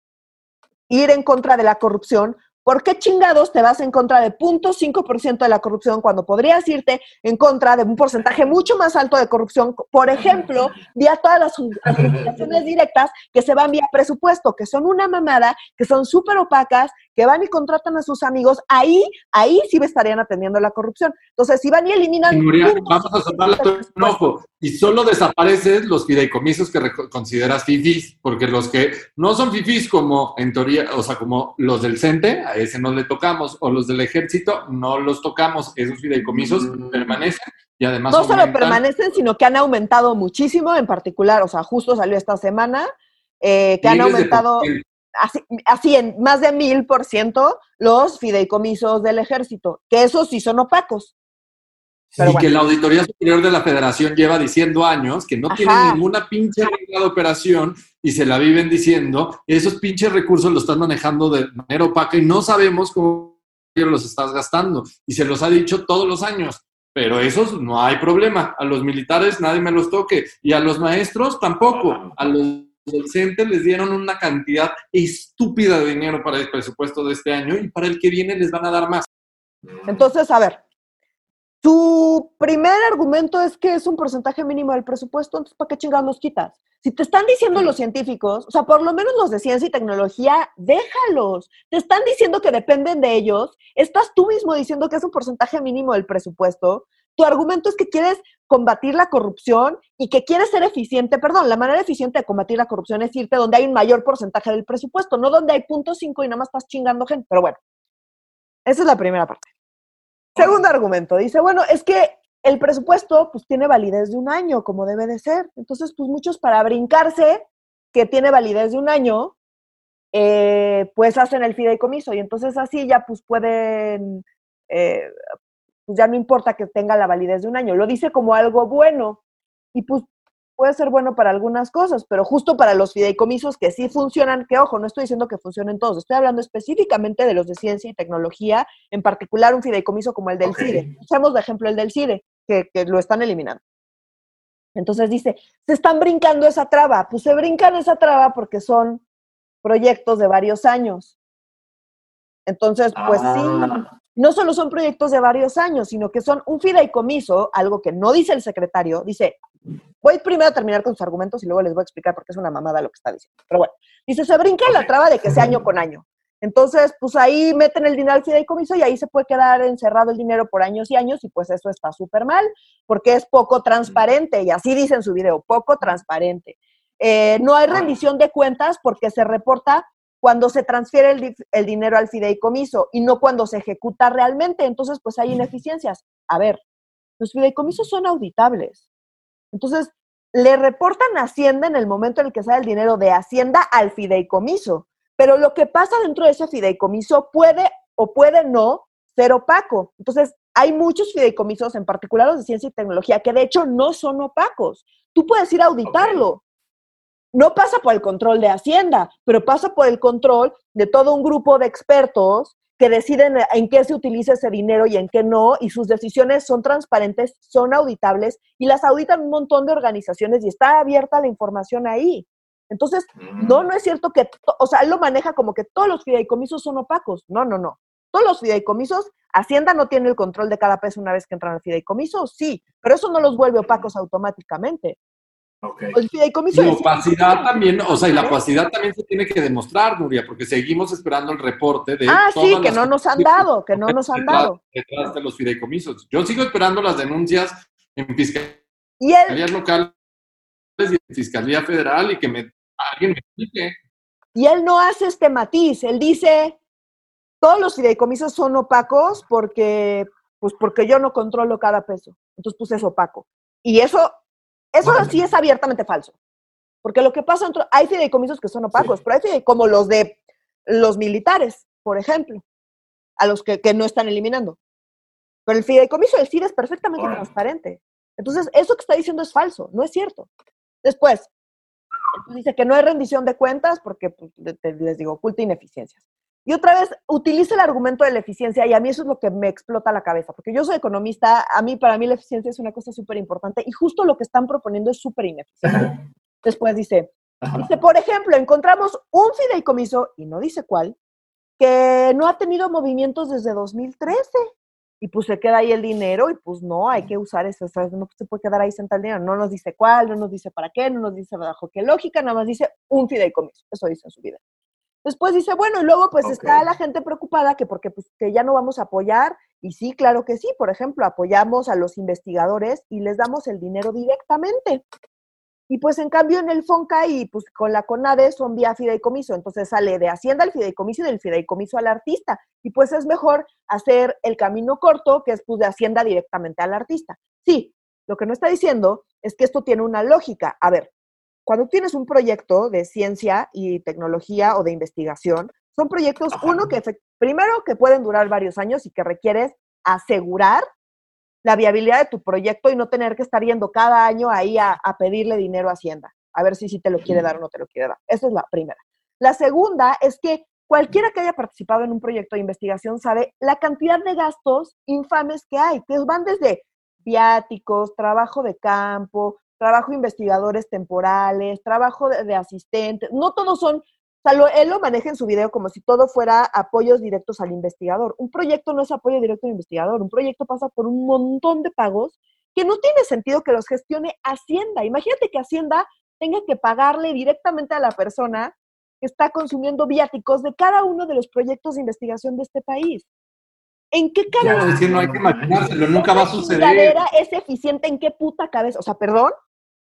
ir en contra de la corrupción, ¿Por qué chingados te vas en contra de 0.5% de la corrupción cuando podrías irte en contra de un porcentaje mucho más alto de corrupción? Por ejemplo, vía todas las administraciones directas que se van vía presupuesto, que son una mamada, que son súper opacas, que van y contratan a sus amigos, ahí, ahí sí estarían atendiendo la corrupción. Entonces, si van y eliminan... vamos a soltarle tu enojo. Y solo desaparecen los fideicomisos que consideras fifís, porque los que no son fifís como en teoría, o sea, como los del CENTE, a ese no le tocamos, o los del ejército, no los tocamos, esos fideicomisos mm. permanecen y además... No solo permanecen, sino que han aumentado muchísimo, en particular, o sea, justo salió esta semana, eh, que han aumentado así, así, en más de mil por ciento los fideicomisos del ejército, que esos sí son opacos y que la Auditoría Superior de la Federación lleva diciendo años que no tiene ninguna pinche regla de operación y se la viven diciendo, esos pinches recursos los están manejando de manera opaca y no sabemos cómo los estás gastando. Y se los ha dicho todos los años. Pero esos no hay problema. A los militares nadie me los toque. Y a los maestros tampoco. A los docentes les dieron una cantidad estúpida de dinero para el presupuesto de este año y para el que viene les van a dar más. Entonces, a ver, tu primer argumento es que es un porcentaje mínimo del presupuesto, entonces ¿para qué chingados los quitas? Si te están diciendo los científicos, o sea, por lo menos los de ciencia y tecnología, déjalos. Te están diciendo que dependen de ellos, estás tú mismo diciendo que es un porcentaje mínimo del presupuesto. Tu argumento es que quieres combatir la corrupción y que quieres ser eficiente. Perdón, la manera eficiente de combatir la corrupción es irte donde hay un mayor porcentaje del presupuesto, no donde hay punto cinco y nada más estás chingando gente. Pero bueno, esa es la primera parte. Segundo argumento, dice, bueno, es que el presupuesto pues tiene validez de un año, como debe de ser. Entonces, pues muchos para brincarse que tiene validez de un año, eh, pues hacen el fideicomiso y entonces así ya pues pueden, eh, pues ya no importa que tenga la validez de un año, lo dice como algo bueno y pues puede ser bueno para algunas cosas, pero justo para los fideicomisos que sí funcionan, que ojo, no estoy diciendo que funcionen todos, estoy hablando específicamente de los de ciencia y tecnología, en particular un fideicomiso como el del CIDE. Usamos de ejemplo el del CIDE, que, que lo están eliminando. Entonces dice, se están brincando esa traba. Pues se brincan esa traba porque son proyectos de varios años. Entonces, pues sí, ah. no solo son proyectos de varios años, sino que son un fideicomiso, algo que no dice el secretario, dice, Voy primero a terminar con sus argumentos y luego les voy a explicar por qué es una mamada lo que está diciendo. Pero bueno, dice, se brinca la traba de que sea año con año. Entonces, pues ahí meten el dinero al fideicomiso y ahí se puede quedar encerrado el dinero por años y años y pues eso está súper mal porque es poco transparente y así dice en su video, poco transparente. Eh, no hay rendición de cuentas porque se reporta cuando se transfiere el, el, dinero al fideicomiso y no cuando se ejecuta realmente. Entonces, pues hay ineficiencias. A ver, los fideicomisos son auditables. Entonces, le reportan a Hacienda en el momento en el que sale el dinero de Hacienda al fideicomiso. Pero lo que pasa dentro de ese fideicomiso puede o puede no ser opaco. Entonces, hay muchos fideicomisos, en particular los de ciencia y tecnología, que de hecho no son opacos. Tú puedes ir a auditarlo. No pasa por el control de Hacienda, pero pasa por el control de todo un grupo de expertos que deciden en qué se utiliza ese dinero y en qué no, y sus decisiones son transparentes, son auditables, y las auditan un montón de organizaciones y está abierta la información ahí. Entonces, no, mm. no es cierto que, o sea, él lo maneja como que todos los fideicomisos son opacos. No, no, no. Todos los fideicomisos, Hacienda no tiene el control de cada peso una vez que entran al fideicomiso, sí, pero eso no los vuelve opacos automáticamente. El fideicomiso. La opacidad también, o sea, y la opacidad también se tiene que demostrar, Nuria, porque seguimos esperando el reporte de. Ah, sí, que no nos han dado, que no nos han dado. Detrás de los fideicomisos. Yo sigo esperando las denuncias en fiscalías locales y en fiscalía federal y que me, alguien me explique. Y él no hace este matiz, él dice, todos los fideicomisos son opacos porque, pues porque yo no controlo cada peso. Entonces, pues es opaco. Y eso eso sí es abiertamente falso. Porque lo que pasa, hay fideicomisos que son opacos, pero hay fideicomisos como los de los militares, por ejemplo, a los que, no están eliminando. Pero el fideicomiso del CID es perfectamente transparente. Entonces, eso que está diciendo es falso, no es cierto. Después, dice que no hay rendición de cuentas porque, pues, les digo, oculta ineficiencias. Y otra vez utiliza el argumento de la eficiencia y a mí eso es lo que me explota la cabeza, porque yo soy economista, a mí para mí la eficiencia es una cosa súper importante y justo lo que están proponiendo es súper ineficiente. Después dice, dice, por ejemplo, encontramos un fideicomiso, y no dice cuál, que no ha tenido movimientos desde 2013 y pues se queda ahí el dinero y pues no, hay que usar eso, no se puede quedar ahí sentado el dinero, no nos dice cuál, no nos dice para qué, no nos dice bajo qué lógica, nada más dice un fideicomiso, eso dice en su vida. Después dice, bueno, y luego pues está la gente preocupada que porque pues, que ya no vamos a apoyar. Y sí, claro que sí. Por ejemplo, apoyamos a los investigadores y les damos el dinero directamente. Y pues en cambio en el FONCA y pues con la CONADE son vía fideicomiso. Entonces sale de Hacienda al fideicomiso y del fideicomiso al artista. Y pues es mejor hacer el camino corto, que es pues de Hacienda directamente al artista. Sí, lo que no está diciendo es que esto tiene una lógica. A ver, cuando tienes un proyecto de ciencia y tecnología o de investigación, son proyectos, Ajá. uno, que primero que pueden durar varios años y que requieres asegurar la viabilidad de tu proyecto y no tener que estar yendo cada año ahí a, a pedirle dinero a Hacienda, a ver si sí te lo quiere dar o no te lo quiere dar. Esa es la primera. La segunda es que cualquiera que haya participado en un proyecto de investigación sabe la cantidad de gastos infames que hay, que van desde viáticos, trabajo de campo, trabajo investigadores temporales, trabajo de, de asistentes, no todos son, o sea, lo- él lo maneja en su video como si todo fuera apoyos directos al investigador. Un proyecto no es apoyo directo al investigador, un proyecto pasa por un montón de pagos que no tiene sentido que los gestione Hacienda. Imagínate que Hacienda tenga que pagarle directamente a la persona que está consumiendo viáticos de cada uno de los proyectos de investigación de este país. ¿En qué cabeza? es que no hay que imaginárselo, nunca va a suceder. es eficiente en qué puta cabeza? O sea, perdón,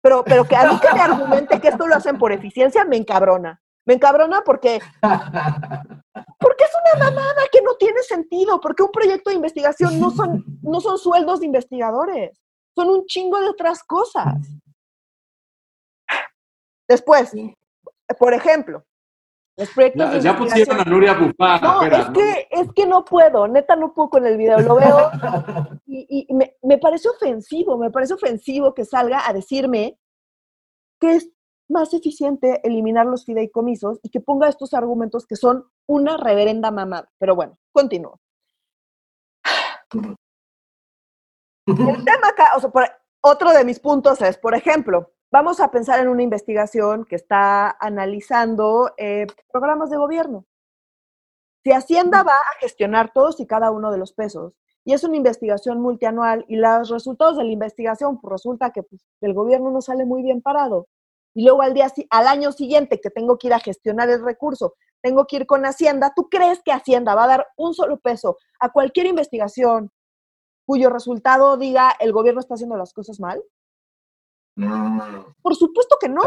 pero, pero que a mí que me argumente que esto lo hacen por eficiencia, me encabrona. Me encabrona porque, porque es una mamada que no tiene sentido, porque un proyecto de investigación no son, no son sueldos de investigadores, son un chingo de otras cosas. Después, por ejemplo, los proyectos Ya, pusieron a Nuria Bufá. no, espera, es que, es que no puedo, neta no puedo con el video, lo veo y, y me, me parece ofensivo, me parece ofensivo que salga a decirme que es más eficiente eliminar los fideicomisos y que ponga estos argumentos que son una reverenda mamada. Pero bueno, continúo. El tema acá, o sea, por- otro de mis puntos es, por ejemplo, vamos a pensar en una investigación que está analizando eh, programas de gobierno. Si Hacienda va a gestionar todos y cada uno de los pesos, y es una investigación multianual, y los resultados de la investigación, pues resulta que pues, el gobierno no sale muy bien parado, y luego al, día, al año siguiente que tengo que ir a gestionar el recurso, tengo que ir con Hacienda, ¿tú crees que Hacienda va a dar un solo peso a cualquier investigación cuyo resultado diga el gobierno está haciendo las cosas mal? No, Por supuesto que no.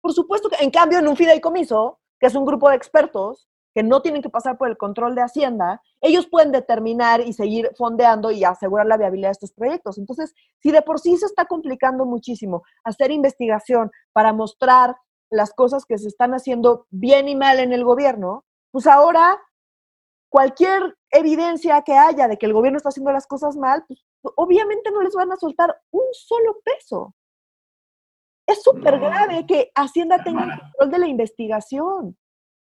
Por supuesto que, en cambio, en un fideicomiso, que es un grupo de expertos que no tienen que pasar por el control de Hacienda, ellos pueden determinar y seguir fondeando y asegurar la viabilidad de estos proyectos. Entonces, si de por sí se está complicando muchísimo hacer investigación para mostrar las cosas que se están haciendo bien y mal en el gobierno, pues ahora cualquier evidencia que haya de que el gobierno está haciendo las cosas mal, pues, obviamente no les van a soltar un solo peso. Es súper No. grave que Hacienda tenga el control de la investigación,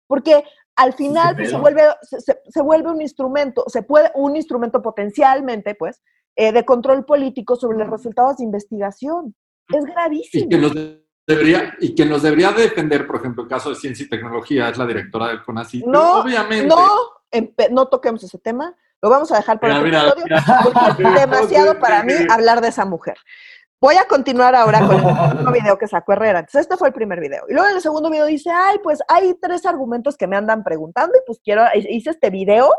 porque al final pues, se, vuelve, se, vuelve un instrumento, se puede, un instrumento potencialmente, pues, eh, de control político sobre los resultados de investigación. Es Y gravísimo. quien, los de- debería, y quien los debería defender, por ejemplo, el caso de ciencia y tecnología, es la directora del CONACYT. No, obviamente. No, no toquemos ese tema. Lo vamos a dejar Mira, otro mira, episodio, mira. porque es demasiado para mí hablar de esa mujer. Voy a continuar ahora con el segundo video que sacó Herrera. Entonces, este fue el primer video. Y luego en el segundo video dice, ay, pues hay tres argumentos que me andan preguntando y pues quiero, hice este video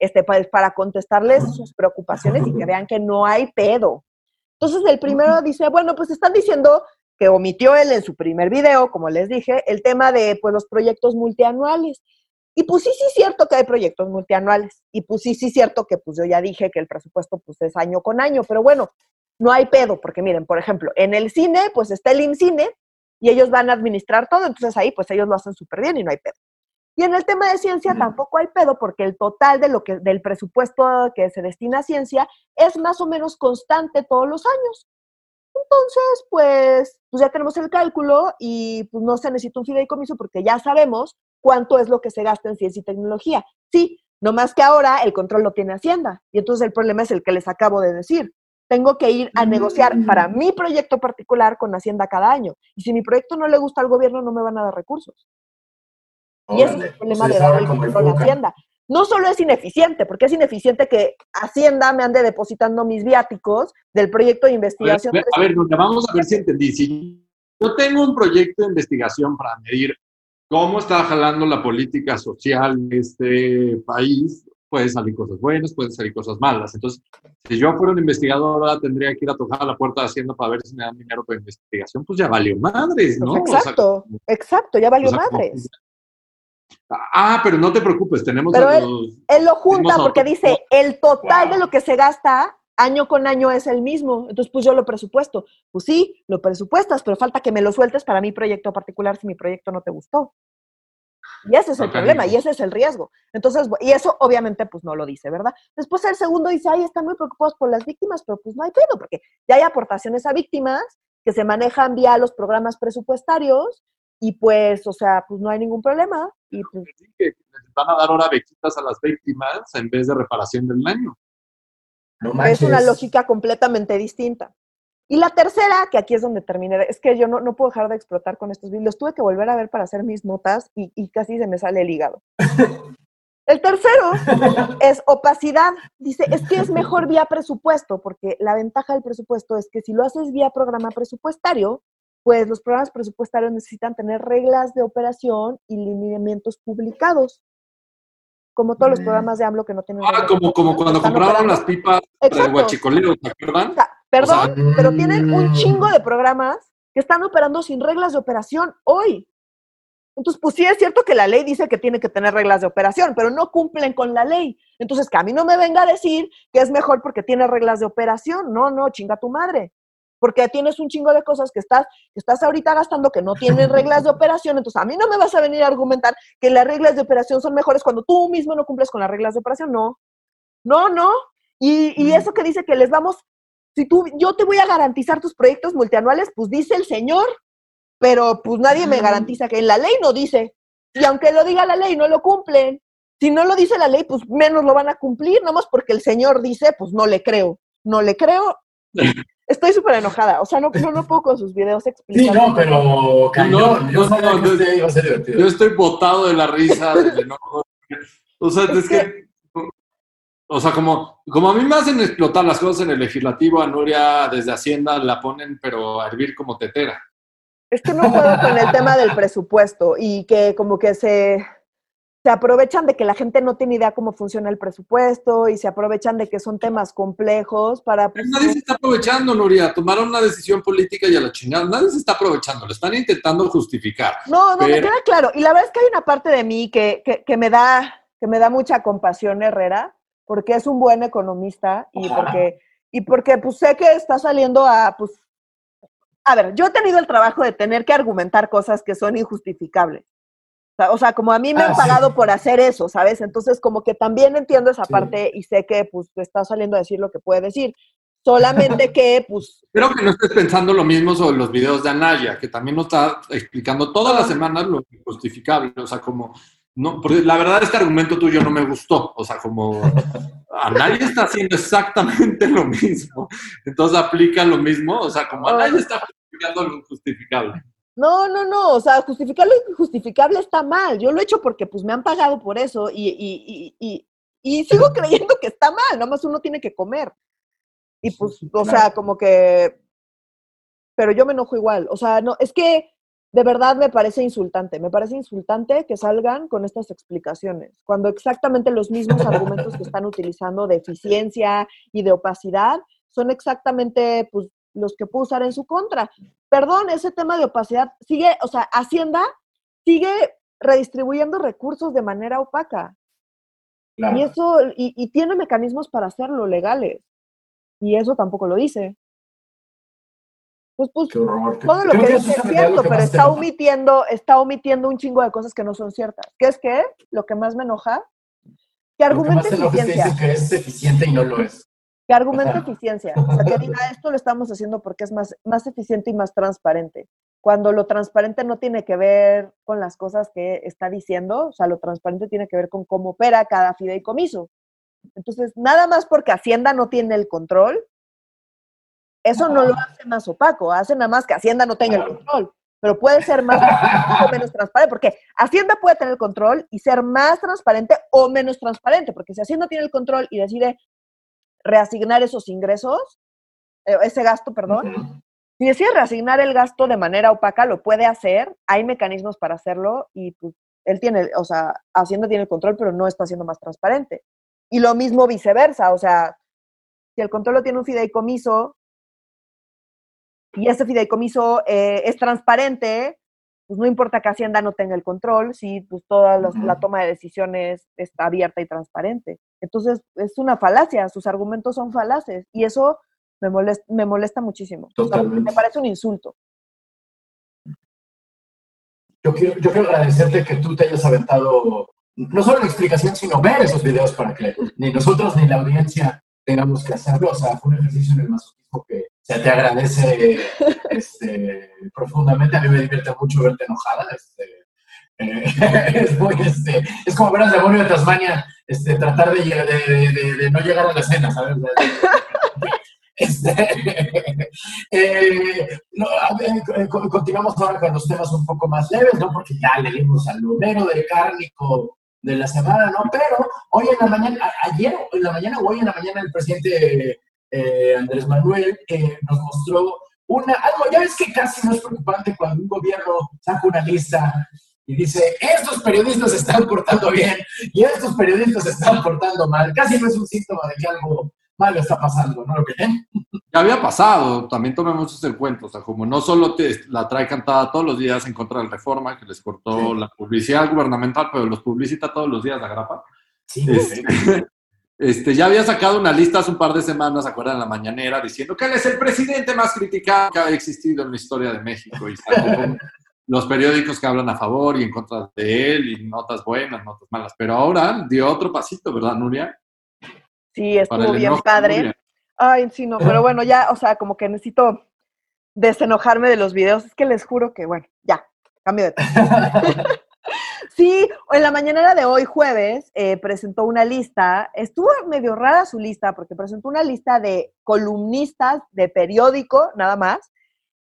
este, para contestarles sus preocupaciones y que vean que no hay pedo. Entonces, el primero dice, bueno, pues están diciendo que omitió él en su primer video, como les dije, el tema de pues, los proyectos multianuales. Y pues sí, sí es cierto que hay proyectos multianuales. Y pues sí, sí es cierto que pues yo ya dije que el presupuesto pues es año con año, pero bueno, no hay pedo, porque miren, por ejemplo, en el cine pues está el IMCINE y ellos van a administrar todo, entonces ahí pues ellos lo hacen súper bien y no hay pedo. Y en el tema de ciencia Ujú. tampoco hay pedo porque el total de lo que, del presupuesto que se destina a ciencia es más o menos constante todos los años. Entonces, pues, pues ya tenemos el cálculo y pues no se necesita un fideicomiso porque ya sabemos cuánto es lo que se gasta en ciencia y tecnología. Sí, no más que ahora el control lo tiene Hacienda. Y entonces el problema es el que les acabo de decir. Tengo que ir a negociar Mm. para mi proyecto particular con Hacienda cada año. Y si mi proyecto no le gusta al gobierno, no me van a dar recursos. Y ese es el problema sea, de es dar ahora el control a. Hacienda. No solo es ineficiente, porque es ineficiente que Hacienda me ande depositando mis viáticos del proyecto de A ver, investigación. a ver, vamos a ver si entendí. Si yo tengo un proyecto de investigación para medir cómo está jalando la política social de este país, pueden salir cosas buenas, pueden salir cosas malas. Entonces, si yo fuera un investigador, tendría que ir a tocar a la puerta de Hacienda para ver si me dan dinero para investigación, pues ya valió madres, ¿no? Exacto, exacto, ya valió madres. Ah, pero no te preocupes, tenemos pero él, él, lo junta porque dice, el total de lo que se gasta año con año es el mismo. Entonces, pues yo lo presupuesto. Pues sí, lo presupuestas, pero falta que me lo sueltes para mi proyecto particular si mi proyecto no te gustó. Y ese es el problema, y ese es el riesgo. Entonces, y eso obviamente pues no lo dice, ¿verdad? Después el segundo dice, ay, están muy preocupados por las víctimas, pero pues no hay pedo, porque ya hay aportaciones a víctimas que se manejan vía los programas presupuestarios y pues, o sea, pues no hay ningún problema. Y pues, que van a dar ahora bequitas a las víctimas en vez de reparación del daño. Es una lógica completamente distinta. Y la tercera, que aquí es donde terminé, es que yo no, no puedo dejar de explotar con estos videos. Tuve que volver a ver para hacer mis notas y, y casi se me sale el hígado. El tercero es opacidad. Dice, es que es mejor vía presupuesto, porque la ventaja del presupuesto es que si lo haces vía programa presupuestario, pues los programas presupuestarios necesitan tener reglas de operación y lineamientos publicados. Como todos los mm. programas de AMLO que no tienen. Ah, como, como cuando compraron las pipas de Huachicoleo, ¿te acuerdan? Perdón, pero tienen un chingo de programas que están operando sin reglas de operación hoy. Entonces, pues sí es cierto que la ley dice que tiene que tener reglas de operación, pero no cumplen con la ley. Entonces, que a mí no me venga a decir que es mejor porque tiene reglas de operación. No, no, chinga tu madre. Porque tienes un chingo de cosas que estás, que estás ahorita gastando que no tienen reglas de operación. Entonces, a mí no me vas a venir a argumentar que las reglas de operación son mejores cuando tú mismo no cumples con las reglas de operación. No, no, no. Y, y eso que dice que les vamos si tú, yo te voy a garantizar tus proyectos multianuales, pues dice el señor, pero pues nadie me garantiza que en la ley no dice. Y aunque lo diga la ley, no lo cumplen. Si no lo dice la ley, pues menos lo van a cumplir, nomás porque el señor dice, pues no le creo. No le creo. Estoy súper enojada. O sea, no, no, no, puedo con sus videos explicar. Sí, no, pero no, yo, yo, estoy botado de la risa, del enojo. O sea, es, que o sea, como, como a mí me hacen explotar las cosas en el legislativo, a Nuria desde Hacienda la ponen, pero a hervir como tetera. Es que no puedo con el tema del presupuesto y que como que se, se aprovechan de que la gente no tiene idea cómo funciona el presupuesto y se aprovechan de que son temas complejos para... Pues, nadie se está aprovechando, Nuria. Tomaron una decisión política y a la chingada. Nadie se está aprovechando. Lo están intentando justificar. No, no, me queda claro. Y la verdad es que hay una parte de mí que, que, que me, da, que me da mucha compasión, Herrera, porque es un buen economista y porque, y porque pues sé que está saliendo a, pues, a ver, yo he tenido el trabajo de tener que argumentar cosas que son injustificables. O sea, como a mí me han ah, pagado por hacer eso, ¿sabes? Entonces, como que también entiendo esa parte y sé que, pues, está saliendo a decir lo que puede decir. Solamente que, pues... Creo que no estés pensando lo mismo sobre los videos de Anaya, que también nos está explicando todas las semanas lo injustificable. O sea, como no, porque la verdad este argumento tuyo no me gustó, o sea, como a nadie está haciendo exactamente lo mismo, entonces aplica lo mismo, o sea, como a nadie está justificando lo injustificable. No, no, no, o sea, justificar lo injustificable está mal, yo lo he hecho porque pues me han pagado por eso y, y, y, y sigo creyendo que está mal, nada más uno tiene que comer. Y pues, o sea, como que, pero yo me enojo igual, o sea, no, es que de verdad me parece insultante, me parece insultante que salgan con estas explicaciones, cuando exactamente los mismos argumentos que están utilizando de eficiencia y de opacidad son exactamente pues, los que puedo usar en su contra. Perdón, ese tema de opacidad sigue, o sea, Hacienda sigue redistribuyendo recursos de manera opaca. Y eso, y, y tiene mecanismos para hacerlo legales. Y eso tampoco lo dice. Pues, pues todo lo que dice es cierto, pero está omitiendo, está omitiendo un chingo de cosas que no son ciertas. ¿Qué es que Lo que más me enoja, que argumente eficiencia. que es eficiente y no lo es. Que argumente eficiencia. O sea, que diga, esto lo estamos haciendo porque es más, más eficiente y más transparente. Cuando lo transparente no tiene que ver con las cosas que está diciendo, o sea, lo transparente tiene que ver con cómo opera cada fideicomiso. Entonces, nada más porque Hacienda no tiene el control, eso no lo hace más opaco, hace nada más que Hacienda no tenga el control, pero puede ser más o menos transparente, porque Hacienda puede tener el control y ser más transparente o menos transparente, porque si Hacienda tiene el control y decide reasignar esos ingresos, eh, ese gasto, perdón, Si decide reasignar el gasto de manera opaca, lo puede hacer, hay mecanismos para hacerlo y pues, él tiene, o sea, Hacienda tiene el control, pero no está siendo más transparente. Y lo mismo viceversa, o sea, si el control lo tiene un fideicomiso y ese fideicomiso eh, es transparente, pues no importa que Hacienda no tenga el control, si pues toda la toma de decisiones está abierta y transparente. Entonces, es una falacia, sus argumentos son falaces y eso me molesta, me molesta muchísimo. me parece un insulto. Yo quiero, yo quiero agradecerte que tú te hayas aventado no solo la explicación, sino ver esos videos para que ni nosotros ni la audiencia tengamos que hacerlo. O sea, fue un ejercicio en el masoquismo que se te agradece este, profundamente. A mí me divierte mucho verte enojada. Este, eh, este, es como ver al demonio de Tasmania tratar de, no llegar a la escena, ¿sabes? Eh, continuamos ahora con los temas un poco más leves, ¿no? Porque ya le dimos al número de cárnico de la semana, ¿no? Pero hoy en la mañana, ayer en la mañana o hoy en la mañana el presidente eh, Andrés Manuel nos mostró una, algo, ya ves que casi no es preocupante cuando un gobierno saca una lista y dice, estos periodistas se están portando bien y estos periodistas se están portando mal. Casi no es un síntoma de que algo malo está pasando, ¿no lo creen? Ya había pasado, también tomemos eso en cuenta, o sea, como no solo te la trae cantada todos los días en contra de la reforma, que les cortó la publicidad gubernamental, pero los publicita todos los días la grapa. Sí, este, este, ya había sacado una lista hace un par de semanas, ¿se acuerdan? En la mañanera, diciendo que él es el presidente más criticado que ha existido en la historia de México. Y los periódicos que hablan a favor y en contra de él, y notas buenas, notas malas. Pero ahora dio otro pasito, ¿verdad, Nuria? Sí, estuvo bien padre. Ay, sí, no, pero bueno, ya, o sea, como que necesito desenojarme de los videos. Es que les juro que, bueno, ya, cambio de tema. sí, en la mañanera de hoy, jueves, eh, presentó una lista. Estuvo medio rara su lista porque presentó una lista de columnistas de periódico, nada más.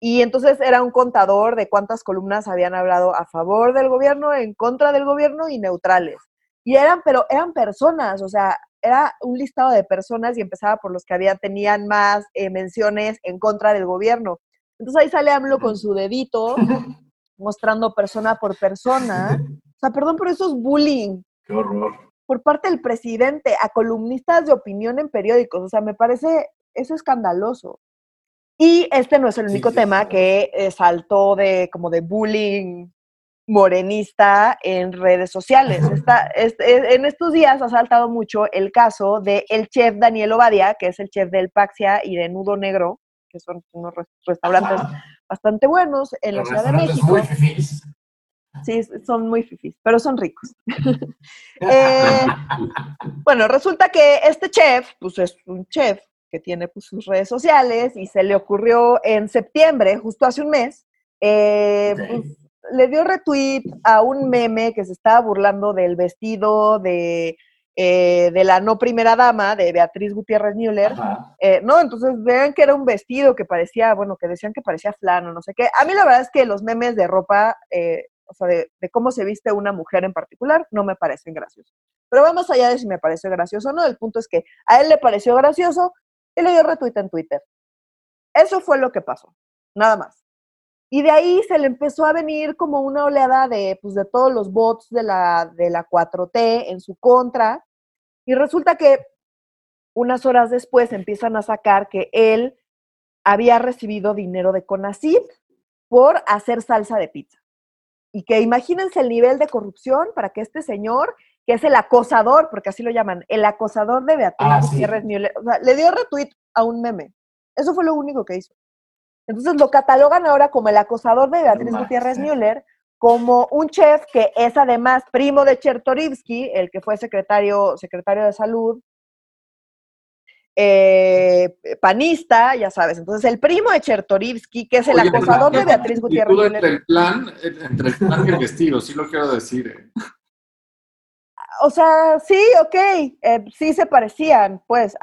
Y entonces era un contador de cuántas columnas habían hablado a favor del gobierno, en contra del gobierno y neutrales. Y eran, pero eran personas, o sea, era un listado de personas y empezaba por los que había, tenían más eh, menciones en contra del gobierno. Entonces ahí sale AMLO con su dedito mostrando persona por persona. O sea, perdón por eso es bullying. Qué horror. Por parte del presidente a columnistas de opinión en periódicos. O sea, me parece eso escandaloso. Y este no es el único tema que eh, saltó de como de bullying morenista en redes sociales. Está, en estos días ha saltado mucho el caso de el chef Daniel Obadia, que es el chef del Paxia y de Nudo Negro, que son unos restaurantes bastante buenos en la Ciudad de México. Muy fifís. Sí, son muy fifís, pero son ricos. Eh, bueno, resulta que este chef, pues es un chef que tiene pues, sus redes sociales y se le ocurrió en septiembre, justo hace un mes, eh, pues, le dio retweet a un meme que se estaba burlando del vestido de, eh, de la no primera dama, de Beatriz Gutiérrez Müller, eh, ¿no? Entonces vean que era un vestido que parecía, bueno, que decían que parecía flano, no sé qué. A mí la verdad es que los memes de ropa, eh, o sea, de, de, cómo se viste una mujer en particular, no me parecen graciosos. Pero vamos allá de si me parece gracioso o no, el punto es que a él le pareció gracioso y le dio retweet en Twitter. Eso fue lo que pasó, nada más. Y de ahí se le empezó a venir como una oleada de, pues, de todos los bots de la, de la 4T en su contra. Y resulta que unas horas después empiezan a sacar que él había recibido dinero de Conacid por hacer salsa de pizza. Y que imagínense el nivel de corrupción para que este señor, que es el acosador, porque así lo llaman, el acosador de Beatriz ah, Gutiérrez Müller, o sea, le dio retweet a un meme. Eso fue lo único que hizo. Entonces lo catalogan ahora como el acosador de Beatriz Gutiérrez Müller, como un chef que es además primo de Chertorivsky, el que fue secretario, secretario de salud, eh, panista, ya sabes. Entonces, el primo de Chertorivsky, que es el acosador de Beatriz Gutiérrez. Müller. Entre el plan, entre el plan y el vestido, sí lo quiero decir. Eh o sea, sí, ok, eh, sí se parecían, pues,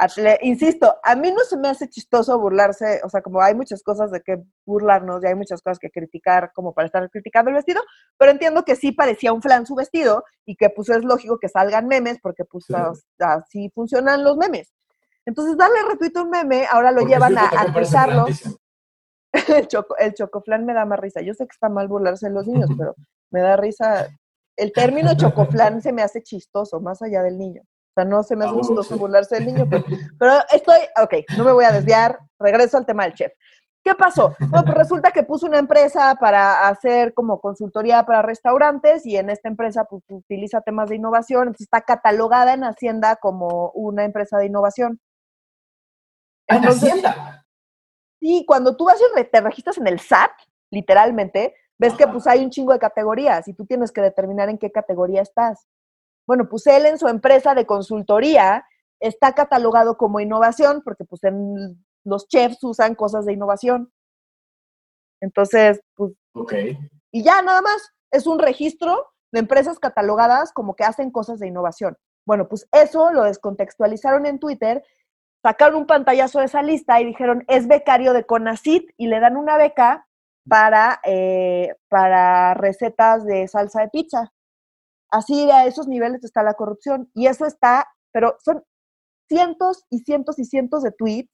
insisto, a mí no se me hace chistoso burlarse, o sea, como hay muchas cosas de que burlarnos y hay muchas cosas que criticar como para estar criticando el vestido, pero entiendo que sí parecía un flan su vestido y que pues es lógico que salgan memes porque pues así funcionan los memes. Entonces, darle retweet a un meme, ahora lo llevan a, a el, choco, el chocoflán me da más risa. Yo sé que está mal burlarse de los niños, pero me da risa. El término chocoflán se me hace chistoso, más allá del niño. O sea, no se me hace Ah, chistoso burlarse del niño, pero, pero estoy, ok, no me voy a desviar, regreso al tema del chef. ¿Qué pasó? Bueno, pues resulta que puso una empresa para hacer como consultoría para restaurantes y en esta empresa pues, utiliza temas de innovación, entonces está catalogada en Hacienda como una empresa de innovación. Ah, en Entonces- Hacienda. Sí, cuando tú vas y te registras en el SAT, literalmente, ves que pues hay un chingo de categorías y tú tienes que determinar en qué categoría estás. Bueno, pues él en su empresa de consultoría está catalogado como innovación porque pues en los chefs usan cosas de innovación. Entonces, pues, Ok. y ya nada más, es un registro de empresas catalogadas como que hacen cosas de innovación. Bueno, pues eso lo descontextualizaron en Twitter, sacaron un pantallazo de esa lista y dijeron, es becario de CONACIT y le dan una beca para, eh, para recetas de salsa de pizza. Así a esos niveles está la corrupción. Y eso está, pero son cientos y cientos y cientos de tweets,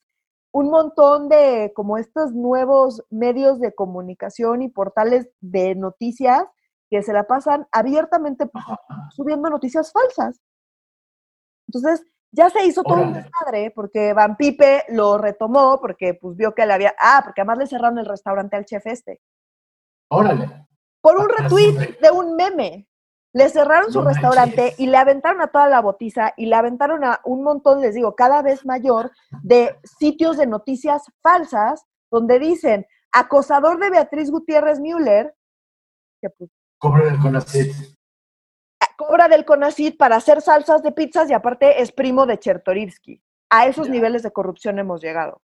un montón de como estos nuevos medios de comunicación y portales de noticias que se la pasan abiertamente subiendo noticias falsas. Entonces, ya se hizo todo un desmadre porque Van Pipe lo retomó porque pues vio que le había, ah, porque además le cerraron el restaurante al chef este. Órale. Por un Ah, retweet de un meme. Le cerraron su No restaurante manches. y le aventaron a toda la botiza y le aventaron a un montón, les digo, cada vez mayor de sitios de noticias falsas donde dicen acosador de Beatriz Gutiérrez Müller, que pues, Cobra el CONACYT. Cobra del CONACIT para hacer salsas de pizzas y aparte es primo de Chertorivsky. A esos niveles de corrupción hemos llegado.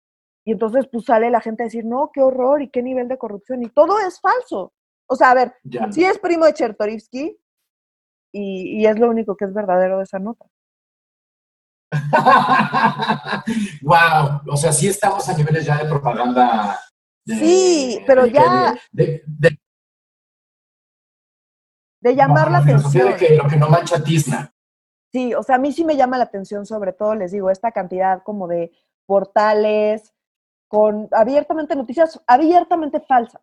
Y entonces pues sale la gente a decir, no, qué horror y qué nivel de corrupción. Y todo es falso. O sea, a ver, sí es primo de Chertorivsky y, y es lo único que es verdadero de esa nota. wow. O sea, sí estamos a niveles ya de propaganda. de- Sí, pero ya- De, de- De llamar la bajo filosofía atención. que lo que no mancha tizna. Sí, o sea, a mí sí me llama la atención, sobre todo, les digo, esta cantidad como de portales con abiertamente noticias abiertamente falsas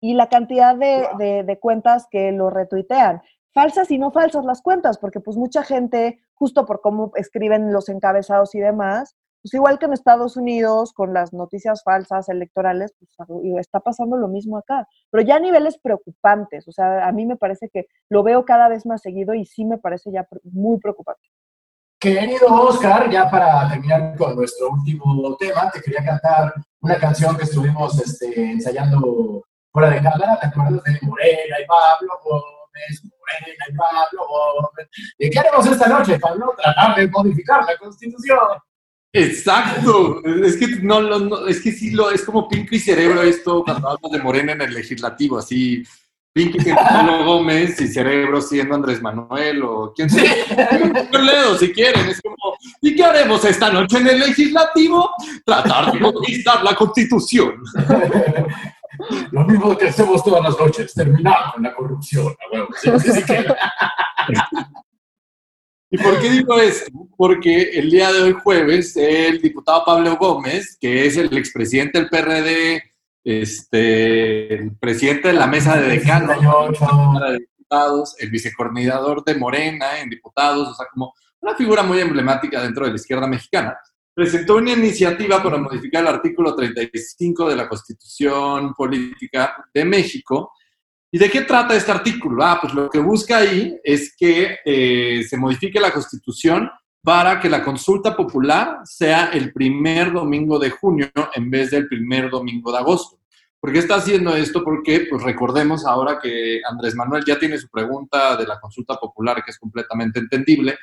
y la cantidad de, Wow. de- de cuentas que lo retuitean. Falsas y no falsas las cuentas, porque pues mucha gente, justo por cómo escriben los encabezados y demás, pues igual que en Estados Unidos con las noticias falsas electorales, pues está pasando lo mismo acá, pero ya a niveles preocupantes, o sea, a mí me parece que lo veo cada vez más seguido y sí me parece ya muy preocupante. Querido Oscar, ya para terminar con nuestro último tema, te quería cantar una canción que estuvimos este, ensayando fuera de cámara. ¿Te acuerdas de Morena y Pablo Gómez? Morena y Pablo Gómez. ¿Y qué haremos esta noche, Pablo? Tratar de modificar la Constitución. Exacto. Es que no, no, no, es que sí lo es como Pinky y Cerebro esto cuando hablas de Morena en el legislativo, así Pinky Pablo Gómez y Cerebro siendo Andrés Manuel o quién sabe. Si quieren, es como ¿y qué haremos esta noche en el legislativo? Tratar de conquistar la Constitución. Lo mismo que hacemos todas las noches, terminar con la corrupción. Sí, sí, ¿Y por qué digo esto? Porque el día de hoy jueves el diputado Pablo Gómez, que es el expresidente del PRD, este, el presidente de la mesa de decanos, de Diputados, el vicecoordinador de Morena en diputados, o sea, como una figura muy emblemática dentro de la izquierda mexicana, presentó una iniciativa para modificar el artículo 35 de la Constitución Política de México. ¿Y de qué trata este artículo? Ah, pues lo que busca ahí es que eh, se modifique la Constitución para que la consulta popular sea el primer domingo de junio en vez del primer domingo de agosto. ¿Por qué está haciendo esto? Porque, pues recordemos ahora que Andrés Manuel ya tiene su pregunta de la consulta popular, que es completamente entendible,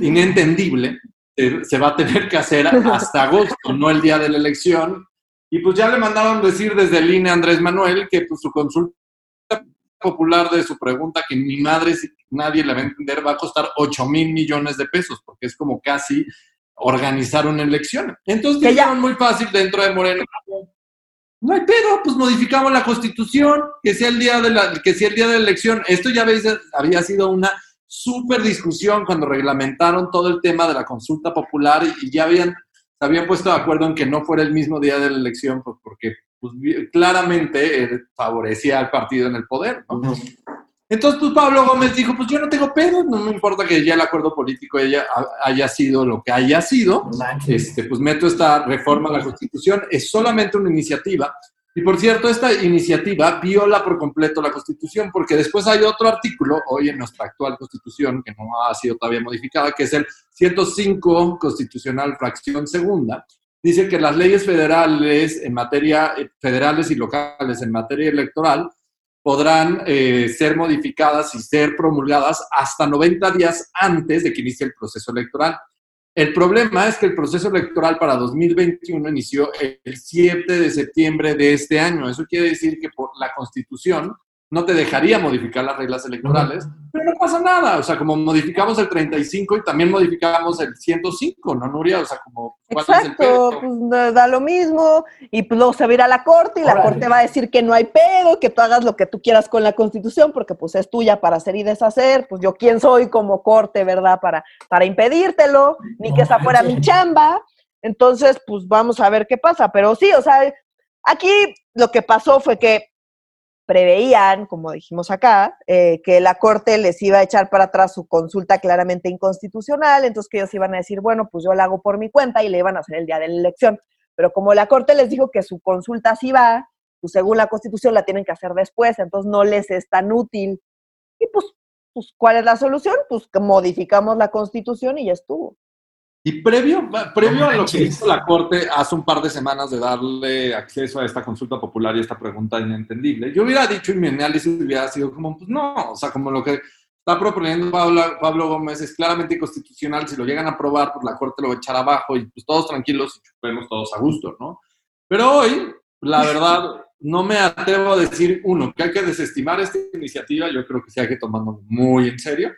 inentendible, eh, se va a tener que hacer hasta agosto, no el día de la elección. Y pues ya le mandaron decir desde el INE a Andrés Manuel que pues, su consulta popular de su pregunta, que mi madre, si nadie le va a entender, va a costar 8 mil millones de pesos, porque es como casi organizar una elección. Entonces Que ya- dijeron muy fácil dentro de Morena. No hay pedo, pues modificamos la constitución, que sea el día de la, que sea el día de la elección. Esto ya veis, había sido una súper discusión cuando reglamentaron todo el tema de la consulta popular y, y ya habían, se habían puesto de acuerdo en que no fuera el mismo día de la elección, pues porque pues, claramente eh, favorecía al partido en el poder. ¿no? Entonces, pues Pablo Gómez dijo, pues yo no tengo pedo, no me importa que ya el acuerdo político haya, haya sido lo que haya sido, este, pues meto esta reforma a la Constitución, es solamente una iniciativa. Y por cierto, esta iniciativa viola por completo la Constitución, porque después hay otro artículo, hoy en nuestra actual Constitución, que no ha sido todavía modificada, que es el 105 Constitucional Fracción Segunda, dice que las leyes federales en materia, eh, federales y locales en materia electoral, podrán eh, ser modificadas y ser promulgadas hasta 90 días antes de que inicie el proceso electoral. El problema es que el proceso electoral para 2021 inició el 7 de septiembre de este año. Eso quiere decir que por la Constitución no te dejaría modificar las reglas electorales, pero no pasa nada. O sea, como modificamos el 35 y también modificamos el 105, ¿no, Nuria? O sea, como... Exacto, pues da lo mismo y pues luego se va a ir a la corte y la corte va a decir que no hay pedo, que tú hagas lo que tú quieras con la constitución porque pues es tuya para hacer y deshacer. Pues yo quién soy como corte, ¿verdad? Para, para impedírtelo, ni que esa fuera mi chamba. Entonces, pues vamos a ver qué pasa. Pero sí, o sea, aquí lo que pasó fue que preveían, como dijimos acá, eh, que la Corte les iba a echar para atrás su consulta claramente inconstitucional, entonces que ellos iban a decir, bueno, pues yo la hago por mi cuenta y le iban a hacer el día de la elección. Pero como la Corte les dijo que su consulta sí va, pues según la Constitución la tienen que hacer después, entonces no les es tan útil. Y pues, pues ¿cuál es la solución? Pues que modificamos la Constitución y ya estuvo. Y previo, previo a lo que hizo la Corte hace un par de semanas de darle acceso a esta consulta popular y esta pregunta inentendible, yo hubiera dicho y mi análisis hubiera sido como, pues no, o sea, como lo que está proponiendo Pablo, Pablo Gómez es claramente inconstitucional, si lo llegan a aprobar, pues la Corte lo va a echar abajo y pues todos tranquilos y chupemos todos a gusto, ¿no? Pero hoy, la verdad, no me atrevo a decir, uno, que hay que desestimar esta iniciativa, yo creo que sí hay que tomarlo muy en serio.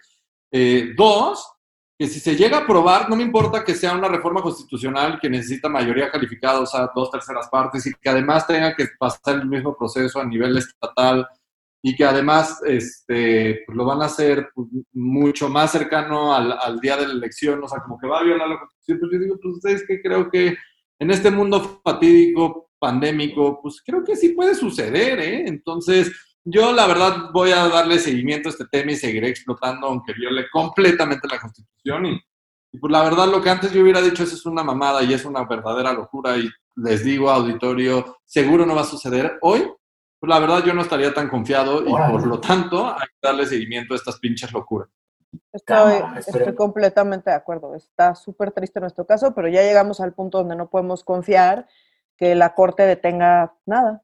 Eh, dos, que si se llega a aprobar, no me importa que sea una reforma constitucional que necesita mayoría calificada, o sea, dos terceras partes, y que además tenga que pasar el mismo proceso a nivel estatal y que además este, pues lo van a hacer pues, mucho más cercano al, día de la elección, o sea, como que va a violar la constitución, pues yo digo, pues ustedes que creo que en este mundo fatídico, pandémico, pues creo que sí puede suceder, ¿eh? Entonces, yo, la verdad, voy a darle seguimiento a este tema y seguiré explotando, aunque viole completamente la Constitución. Y, pues, la verdad, lo que antes yo hubiera dicho, eso es una mamada y es una verdadera locura. Y les digo, auditorio, seguro no va a suceder. Hoy, pues la verdad, yo no estaría tan confiado y por lo tanto, hay que darle seguimiento a estas pinches locuras. Estoy, estoy completamente de acuerdo. Está súper triste nuestro caso, pero ya llegamos al punto donde no podemos confiar que la Corte detenga nada.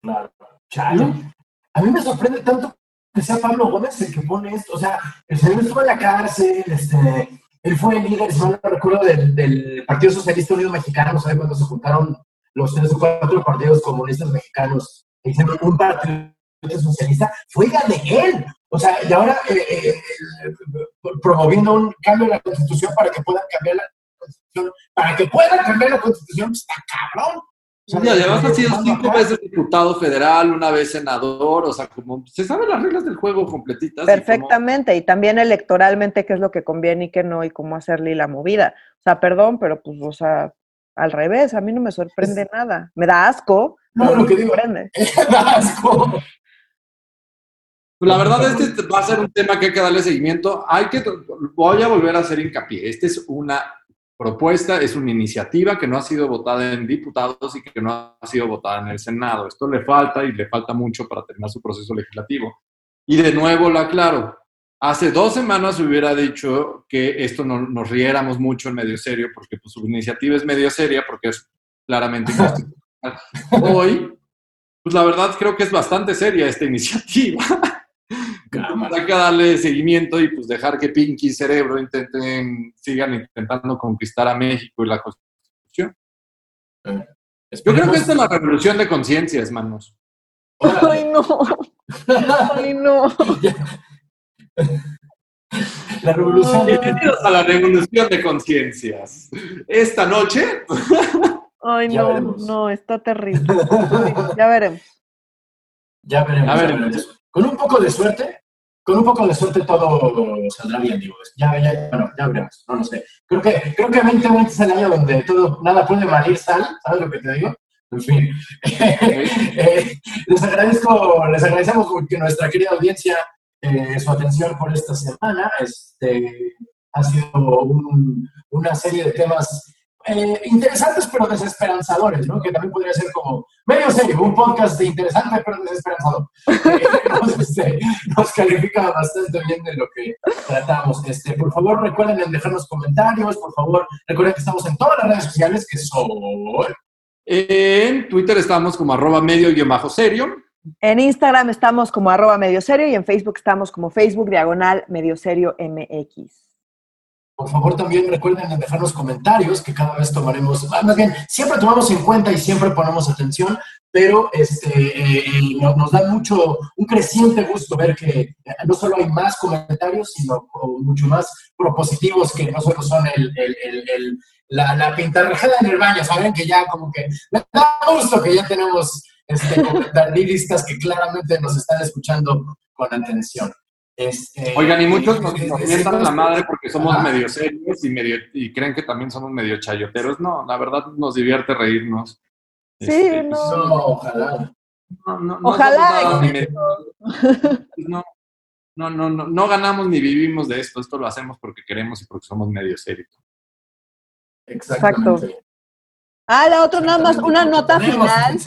Claro. Chale. A mí me sorprende tanto que sea Pablo Gómez el que pone esto. O sea, el señor estuvo en la cárcel, este, él fue el líder, si no recuerdo, del, Partido Socialista Unido Mexicano, ¿sabes? Cuando se juntaron los tres o cuatro partidos comunistas mexicanos e hicieron un partido socialista, fue de él. O sea, y ahora eh, eh, eh, promoviendo un cambio en la Constitución para que puedan cambiar la Constitución, para que puedan cambiar la Constitución, está cabrón. Sí, además ha sido cinco veces diputado federal, una vez senador, o sea, como se saben las reglas del juego completitas. Perfectamente, y, también electoralmente qué es lo que conviene y qué no, y cómo hacerle la movida. O sea, perdón, pero pues, o sea, al revés, a mí no me sorprende nada. Me da asco. No, lo que digo, me da asco. Pues la verdad, este va a ser un tema que hay que darle seguimiento. Hay que, voy a volver a hacer hincapié. Este es una propuesta es una iniciativa que no ha sido votada en diputados y que no ha sido votada en el Senado. Esto le falta y le falta mucho para terminar su proceso legislativo. Y de nuevo lo aclaro. Hace dos semanas hubiera dicho que esto no, nos riéramos mucho en medio serio, porque pues, su iniciativa es medio seria, porque es claramente inconstitucional. Hoy, pues la verdad creo que es bastante seria esta iniciativa. Hay que darle seguimiento y pues dejar que Pinky y Cerebro intenten, sigan intentando conquistar a México y la Constitución. Eh, Yo creo que esta es la revolución de conciencias, manos. Ay, no. Ay, no. La revolución. Bienvenidos a la revolución de conciencias. Esta noche. Ay, no, no, está terrible. Ya veremos. Ya veremos. Ya veremos. Con un poco de suerte, con un poco de suerte todo saldrá bien, digo. Ya, ya, bueno, ya veremos, no lo sé. Creo que, creo que 2020 es el año donde todo, nada puede malir sal, ¿sabes lo que te digo? En fin, eh, les agradezco, les agradecemos que nuestra querida audiencia eh, su atención por esta semana. Este ha sido un- una serie de temas eh, interesantes pero desesperanzadores, ¿no? Que también podría ser como medio serio, un podcast de interesante pero desesperanzador. Eh, nos, este, nos califica bastante bien de lo que tratamos. Este, por favor, recuerden en dejarnos comentarios, por favor, recuerden que estamos en todas las redes sociales que son En Twitter estamos como arroba medio guion bajo serio. En Instagram estamos como arroba medio serio y en Facebook estamos como Facebook diagonal medio serio MX. Por favor, también recuerden en dejarnos comentarios que cada vez tomaremos, ah, más bien, siempre tomamos en cuenta y siempre ponemos atención, pero este, eh, no- nos da mucho, un creciente gusto ver que eh, no solo hay más comentarios, sino mucho más propositivos que no solo son el- la, la pintarrajada en el baño, ¿saben? Que ya como que me da gusto que ya tenemos este, comentaristas que claramente nos están escuchando con atención. Este, Oigan, y muchos nos, nos eh, mientan la madre porque somos Ajá. medio serios y, medio, y creen que también somos medio chayoteros. No, la verdad nos divierte reírnos. Sí, Este, no. No, ojalá. no, no, no Ojalá, medio- no, no, no, no, no ganamos ni vivimos de esto. Esto lo hacemos porque queremos y porque somos medio serios. Exactamente. Ah, la otra nada más, una nota final.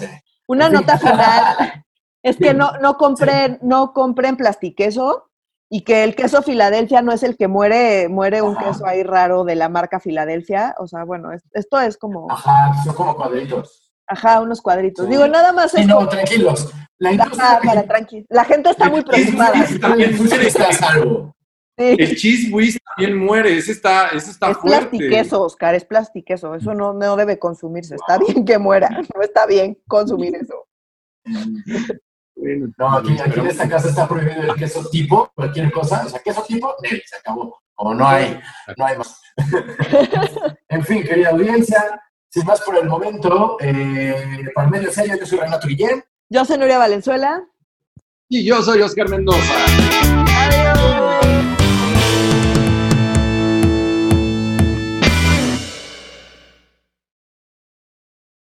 Una nota final es que no, no compren, no compren plastiqueso y que el queso Filadelfia no es el que muere, muere un Ajá. queso ahí raro de la marca Filadelfia. O sea, bueno, es- esto es como, Ajá, son como cuadritos. ajá, unos cuadritos. Sí. Digo, nada más Sí, es no, como- tranquilos. La Ajá, industria para tranqui. La gente está muy preocupada. la industria está a salvo. Sí. El cheese whiz también muere. Ese está, ese está Es fuerte. plastiqueso, Oscar, es plastiqueso. Eso no, no debe consumirse. Está bien que muera. No está bien consumir eso. Bueno, No, aquí, aquí en esta casa está prohibido el queso tipo, cualquier cosa. O sea, queso tipo, se acabó. Como no hay, no hay más. en fin, querida audiencia, sin más por el momento, eh, para el medio serio, yo soy Renato Guillén. Yo soy Nuria Valenzuela. Y yo soy Oscar Mendoza.